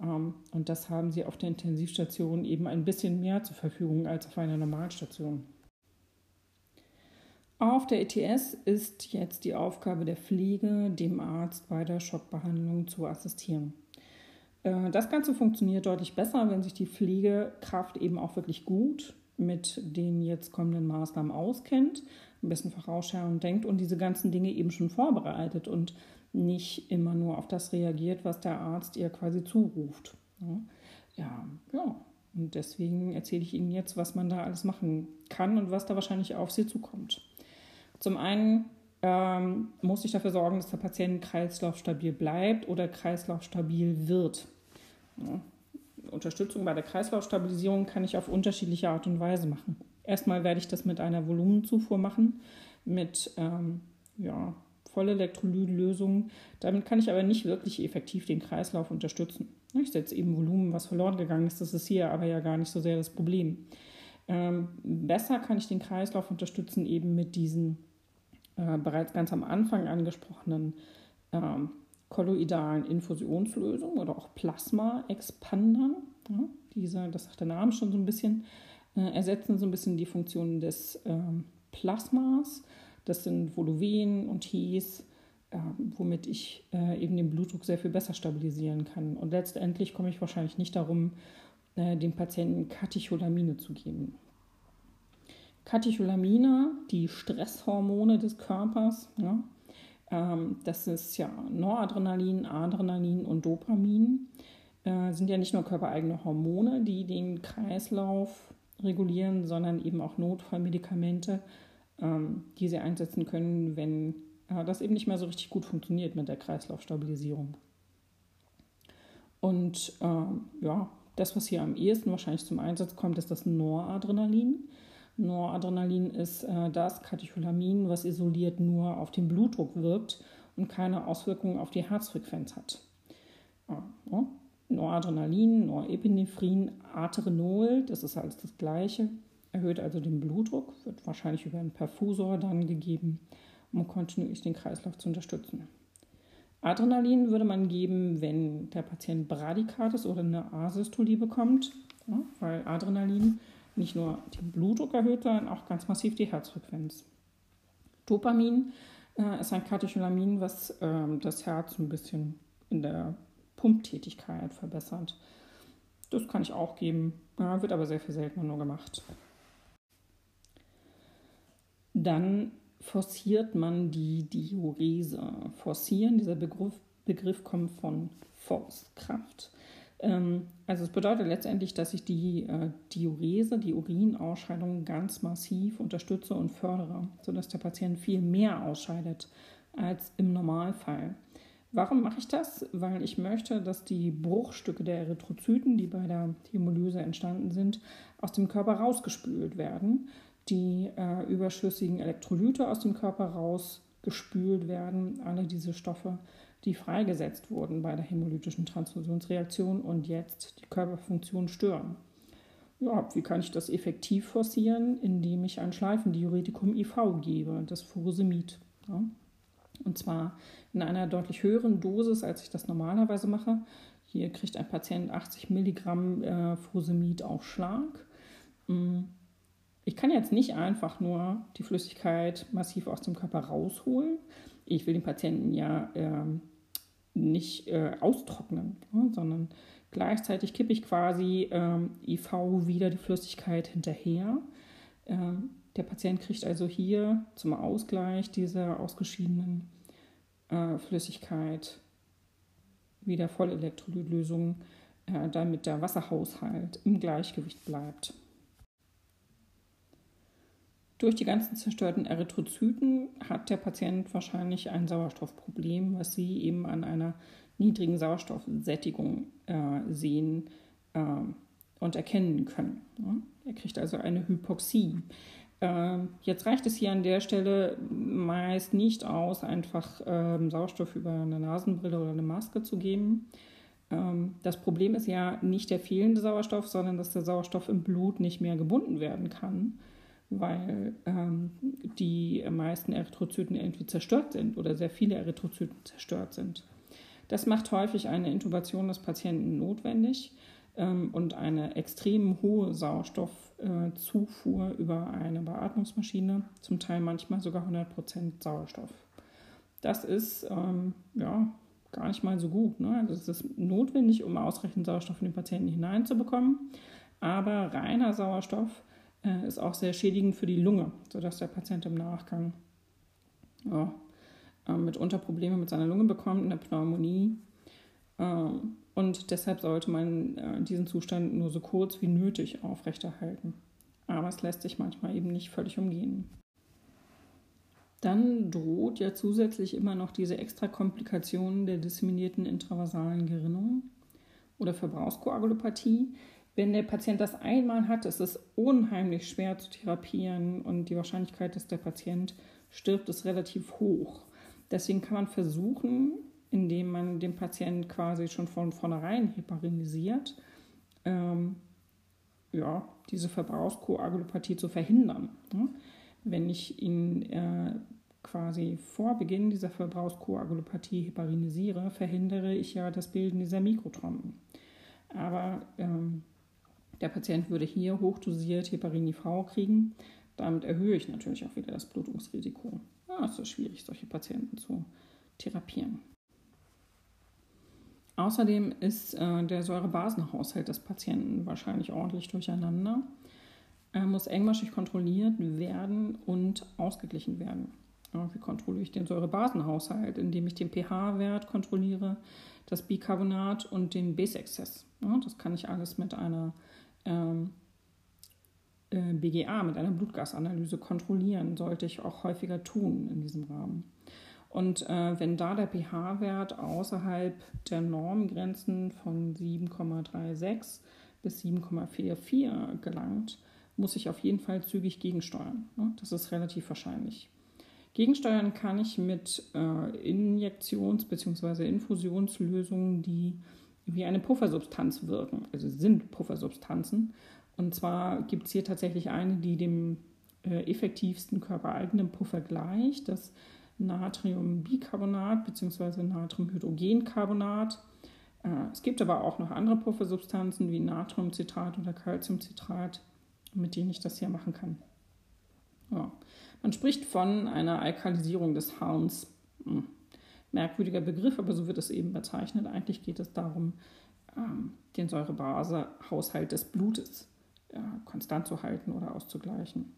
Ähm, und das haben sie auf der Intensivstation eben ein bisschen mehr zur Verfügung als auf einer Normalstation. Auf der ETS ist jetzt die Aufgabe der Pflege, dem Arzt bei der Schockbehandlung zu assistieren. Äh, das Ganze funktioniert deutlich besser, wenn sich die Pflegekraft eben auch wirklich gut mit den jetzt kommenden Maßnahmen auskennt, ein bisschen vorausschauend denkt und diese ganzen Dinge eben schon vorbereitet und nicht immer nur auf das reagiert, was der Arzt ihr quasi zuruft. Ja, ja. Und deswegen erzähle ich Ihnen jetzt, was man da alles machen kann und was da wahrscheinlich auf Sie zukommt. Zum einen ähm, muss ich dafür sorgen, dass der Patient kreislaufstabil bleibt oder kreislaufstabil wird. Ja. Unterstützung bei der Kreislaufstabilisierung kann ich auf unterschiedliche Art und Weise machen. Erstmal werde ich das mit einer Volumenzufuhr machen, mit ähm, ja, Vollelektrolytlösungen. Damit kann ich aber nicht wirklich effektiv den Kreislauf unterstützen. Ich setze eben Volumen, was verloren gegangen ist. Das ist hier aber ja gar nicht so sehr das Problem. Ähm, besser kann ich den Kreislauf unterstützen eben mit diesen äh, bereits ganz am Anfang angesprochenen ähm, kolloidalen Infusionslösungen oder auch Plasma-Expandern. Ja, diese, das sagt der Name schon so ein bisschen, äh, ersetzen so ein bisschen die Funktionen des ähm, Plasmas das sind Voluven und Tees, äh, womit ich äh, eben den Blutdruck sehr viel besser stabilisieren kann. Und letztendlich komme ich wahrscheinlich nicht darum, äh, dem Patienten Katecholamine zu geben. Katecholamine, die Stresshormone des Körpers, ja, ähm, das ist ja Noradrenalin, Adrenalin und Dopamin, äh, sind ja nicht nur körpereigene Hormone, die den Kreislauf regulieren, sondern eben auch Notfallmedikamente, ähm, die sie einsetzen können, wenn äh, das eben nicht mehr so richtig gut funktioniert mit der Kreislaufstabilisierung. Und äh, ja, das, was hier am ehesten wahrscheinlich zum Einsatz kommt, ist das Noradrenalin. Noradrenalin ist äh, das Katecholamin, was isoliert nur auf den Blutdruck wirkt und keine Auswirkungen auf die Herzfrequenz hat. Ja, Noradrenalin, Norepinephrin, Aterenol, das ist alles das Gleiche erhöht also den Blutdruck, wird wahrscheinlich über einen Perfusor dann gegeben, um kontinuierlich den Kreislauf zu unterstützen. Adrenalin würde man geben, wenn der Patient Bradykarditis oder eine Asystolie bekommt, ja, weil Adrenalin nicht nur den Blutdruck erhöht, sondern auch ganz massiv die Herzfrequenz. Dopamin äh, ist ein Katecholamin, was äh, das Herz ein bisschen in der Pumptätigkeit verbessert. Das kann ich auch geben, ja, wird aber sehr viel seltener nur gemacht. Dann forciert man die Diurese. Forcieren, dieser Begriff, Begriff kommt von Force, Kraft. Ähm, also es bedeutet letztendlich, dass ich die äh, Diurese, die Urinausscheidung ganz massiv unterstütze und fördere, sodass der Patient viel mehr ausscheidet als im Normalfall. Warum mache ich das? Weil ich möchte, dass die Bruchstücke der Erythrozyten, die bei der Hämolyse entstanden sind, aus dem Körper rausgespült werden. Die äh, überschüssigen Elektrolyte aus dem Körper rausgespült werden. Alle diese Stoffe, die freigesetzt wurden bei der hämolytischen Transfusionsreaktion und jetzt die Körperfunktion stören. Ja, wie kann ich das effektiv forcieren? Indem ich ein Schleifendiuretikum IV gebe, das Furosemid. Ja. Und zwar in einer deutlich höheren Dosis, als ich das normalerweise mache. Hier kriegt ein Patient 80 Milligramm äh, Furosemid auf Schlag. Mm. Ich kann jetzt nicht einfach nur die Flüssigkeit massiv aus dem Körper rausholen. Ich will den Patienten ja äh, nicht äh, austrocknen, ja, sondern gleichzeitig kippe ich quasi ähm, IV wieder die Flüssigkeit hinterher. Ähm, der Patient kriegt also hier zum Ausgleich dieser ausgeschiedenen äh, Flüssigkeit wieder Vollelektrolytlösung, äh, damit der Wasserhaushalt im Gleichgewicht bleibt. Durch die ganzen zerstörten Erythrozyten hat der Patient wahrscheinlich ein Sauerstoffproblem, was Sie eben an einer niedrigen Sauerstoffsättigung äh, sehen äh, und erkennen können. Ja? Er kriegt also eine Hypoxie. Ähm, jetzt reicht es hier an der Stelle meist nicht aus, einfach ähm, Sauerstoff über eine Nasenbrille oder eine Maske zu geben. Ähm, das Problem ist ja nicht der fehlende Sauerstoff, sondern dass der Sauerstoff im Blut nicht mehr gebunden werden kann, weil die meisten Erythrozyten irgendwie zerstört sind oder sehr viele Erythrozyten zerstört sind. Das macht häufig eine Intubation des Patienten notwendig und eine extrem hohe Sauerstoff äh, über eine Beatmungsmaschine, zum Teil manchmal sogar 100% Sauerstoff. Das ist ähm, ja, gar nicht mal so gut. Ne? Also es ist notwendig, um ausreichend Sauerstoff in den Patienten hineinzubekommen, aber reiner Sauerstoff äh, ist auch sehr schädigend für die Lunge, sodass der Patient im Nachgang ja, äh, mitunter Probleme mit seiner Lunge bekommt, eine Pneumonie. Ähm, und deshalb sollte man äh, diesen Zustand nur so kurz wie nötig aufrechterhalten. Aber es lässt sich manchmal eben nicht völlig umgehen. Dann droht ja zusätzlich immer noch diese extra Komplikation der disseminierten intravasalen Gerinnung oder Verbrauchskoagulopathie. Wenn der Patient das einmal hat, ist es unheimlich schwer zu therapieren und die Wahrscheinlichkeit, dass der Patient stirbt, ist relativ hoch. Deswegen kann man versuchen, indem man den Patienten quasi schon von vornherein heparinisiert, ähm, ja, diese Verbrauchskoagulopathie zu verhindern. Ne? Wenn ich ihn äh, quasi vor Beginn dieser Verbrauchskoagulopathie heparinisiere, verhindere ich ja das Bilden dieser Mikrotromben. Aber ähm, der Patient würde hier hochdosiert Heparin IV kriegen. Damit erhöhe ich natürlich auch wieder das Blutungsrisiko. Ja, es ist schwierig, solche Patienten zu therapieren. Außerdem ist äh, der Säurebasenhaushalt des Patienten wahrscheinlich ordentlich durcheinander. Er muss engmaschig kontrolliert werden und ausgeglichen werden. Wie kontrolliere ich den Säurebasenhaushalt? Indem ich den pH-Wert kontrolliere, das Bicarbonat und den Base-Exzess. Das kann ich alles mit einer ähm, äh, BGA, mit einer Blutgasanalyse kontrollieren. Sollte ich auch häufiger tun in diesem Rahmen. Und äh, wenn da der pH-Wert außerhalb der Normgrenzen von 7,36 bis 7,44 gelangt, muss ich auf jeden Fall zügig gegensteuern. Ne? Das ist relativ wahrscheinlich. Gegensteuern kann ich mit äh, Injektions- bzw. Infusionslösungen, die wie eine Puffersubstanz wirken. Also sind Puffersubstanzen. Und zwar gibt es hier tatsächlich eine, die dem äh, effektivsten körpereigenen Puffer gleicht. Das Natriumbicarbonat bzw. Natriumhydrogencarbonat. Äh, es gibt aber auch noch andere Puffersubstanzen wie Natriumcitrat oder Calciumcitrat, mit denen ich das hier machen kann. Ja. Man spricht von einer Alkalisierung des Harns. Hm. Merkwürdiger Begriff, aber so wird es eben bezeichnet. Eigentlich geht es darum, ähm, den Säurebasehaushalt des Blutes äh, konstant zu halten oder auszugleichen.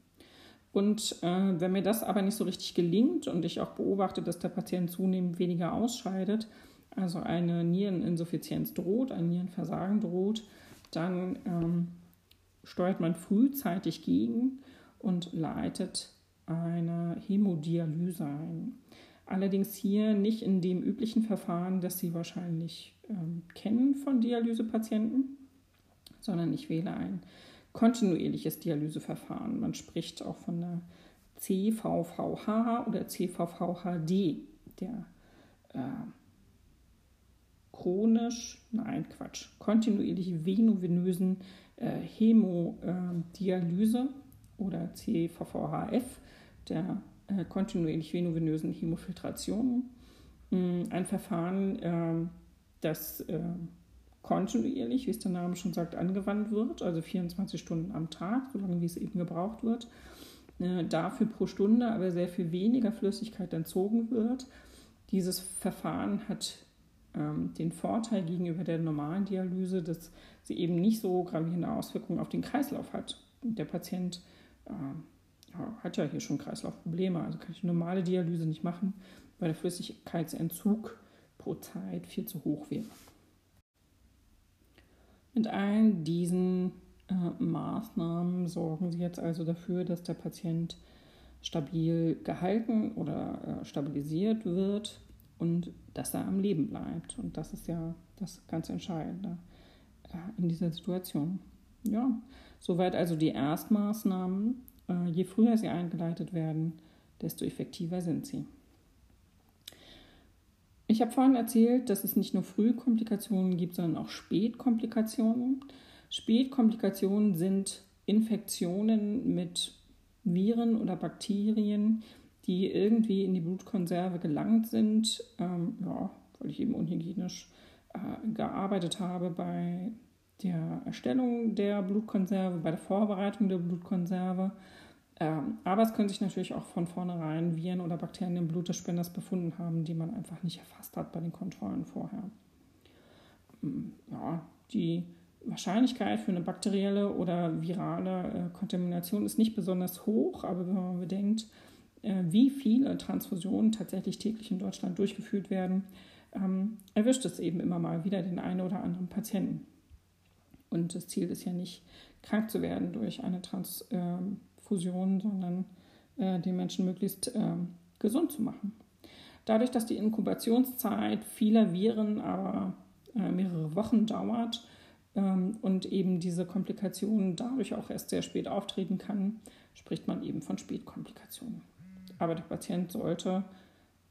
Und äh, wenn mir das aber nicht so richtig gelingt und ich auch beobachte, dass der Patient zunehmend weniger ausscheidet, also eine Niereninsuffizienz droht, ein Nierenversagen droht, dann ähm, steuert man frühzeitig gegen und leitet eine Hämodialyse ein. Allerdings hier nicht in dem üblichen Verfahren, das Sie wahrscheinlich ähm, kennen von Dialysepatienten, sondern ich wähle ein kontinuierliches Dialyseverfahren. Man spricht auch von der CVVH oder CVVHD, der äh, chronisch, nein Quatsch, kontinuierlich venovenösen äh, Hämodialyse oder CVVHF, der äh, kontinuierlich venovenösen Hämofiltration. Mm, ein Verfahren, äh, das äh, kontinuierlich, wie es der Name schon sagt, angewandt wird, also 24 Stunden am Tag, solange wie es eben gebraucht wird. Äh, dafür pro Stunde aber sehr viel weniger Flüssigkeit entzogen wird. Dieses Verfahren hat ähm, den Vorteil gegenüber der normalen Dialyse, dass sie eben nicht so gravierende Auswirkungen auf den Kreislauf hat. Der Patient äh, hat ja hier schon Kreislaufprobleme, also kann ich normale Dialyse nicht machen, weil der Flüssigkeitsentzug pro Zeit viel zu hoch wäre. Mit allen diesen äh, Maßnahmen sorgen sie jetzt also dafür, dass der Patient stabil gehalten oder äh, stabilisiert wird und dass er am Leben bleibt. Und das ist ja das ganz Entscheidende äh, in dieser Situation. Ja, soweit also die Erstmaßnahmen. Äh, je früher sie eingeleitet werden, desto effektiver sind sie. Ich habe vorhin erzählt, dass es nicht nur Frühkomplikationen gibt, sondern auch Spätkomplikationen. Spätkomplikationen sind Infektionen mit Viren oder Bakterien, die irgendwie in die Blutkonserve gelangt sind, ähm, ja, weil ich eben unhygienisch äh, gearbeitet habe bei der Erstellung der Blutkonserve, bei der Vorbereitung der Blutkonserve. Ähm, aber es können sich natürlich auch von vornherein Viren oder Bakterien im Blut des Spenders befunden haben, die man einfach nicht erfasst hat bei den Kontrollen vorher. Ähm, ja, die Wahrscheinlichkeit für eine bakterielle oder virale äh, Kontamination ist nicht besonders hoch, aber wenn man bedenkt, äh, wie viele Transfusionen tatsächlich täglich in Deutschland durchgeführt werden, ähm, erwischt es eben immer mal wieder den einen oder anderen Patienten. Und das Ziel ist ja nicht, krank zu werden durch eine Transfusion, sondern äh, den Menschen möglichst ähm, gesund zu machen. Dadurch, dass die Inkubationszeit vieler Viren aber äh, mehrere Wochen dauert ähm, und eben diese Komplikation dadurch auch erst sehr spät auftreten kann, spricht man eben von Spätkomplikationen. Aber der Patient sollte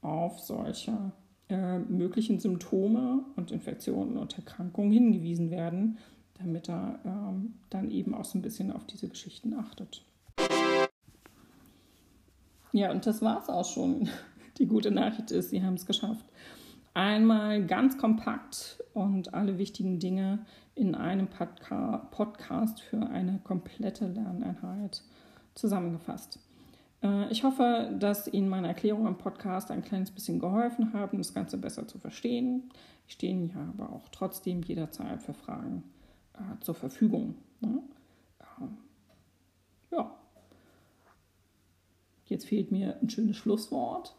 auf solche äh, möglichen Symptome und Infektionen und Erkrankungen hingewiesen werden, damit er ähm, dann eben auch so ein bisschen auf diese Geschichten achtet. Ja, und das war es auch schon. Die gute Nachricht ist, Sie haben es geschafft. Einmal ganz kompakt und alle wichtigen Dinge in einem Podcast für eine komplette Lerneinheit zusammengefasst. Äh, ich hoffe, dass Ihnen meine Erklärungen im Podcast ein kleines bisschen geholfen haben, das Ganze besser zu verstehen. Ich stehe ja aber auch trotzdem jederzeit für Fragen äh, zur Verfügung. Ne? Ähm, ja. Jetzt fehlt mir ein schönes Schlusswort.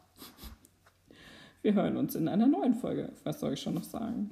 Wir hören uns in einer neuen Folge. Was soll ich schon noch sagen?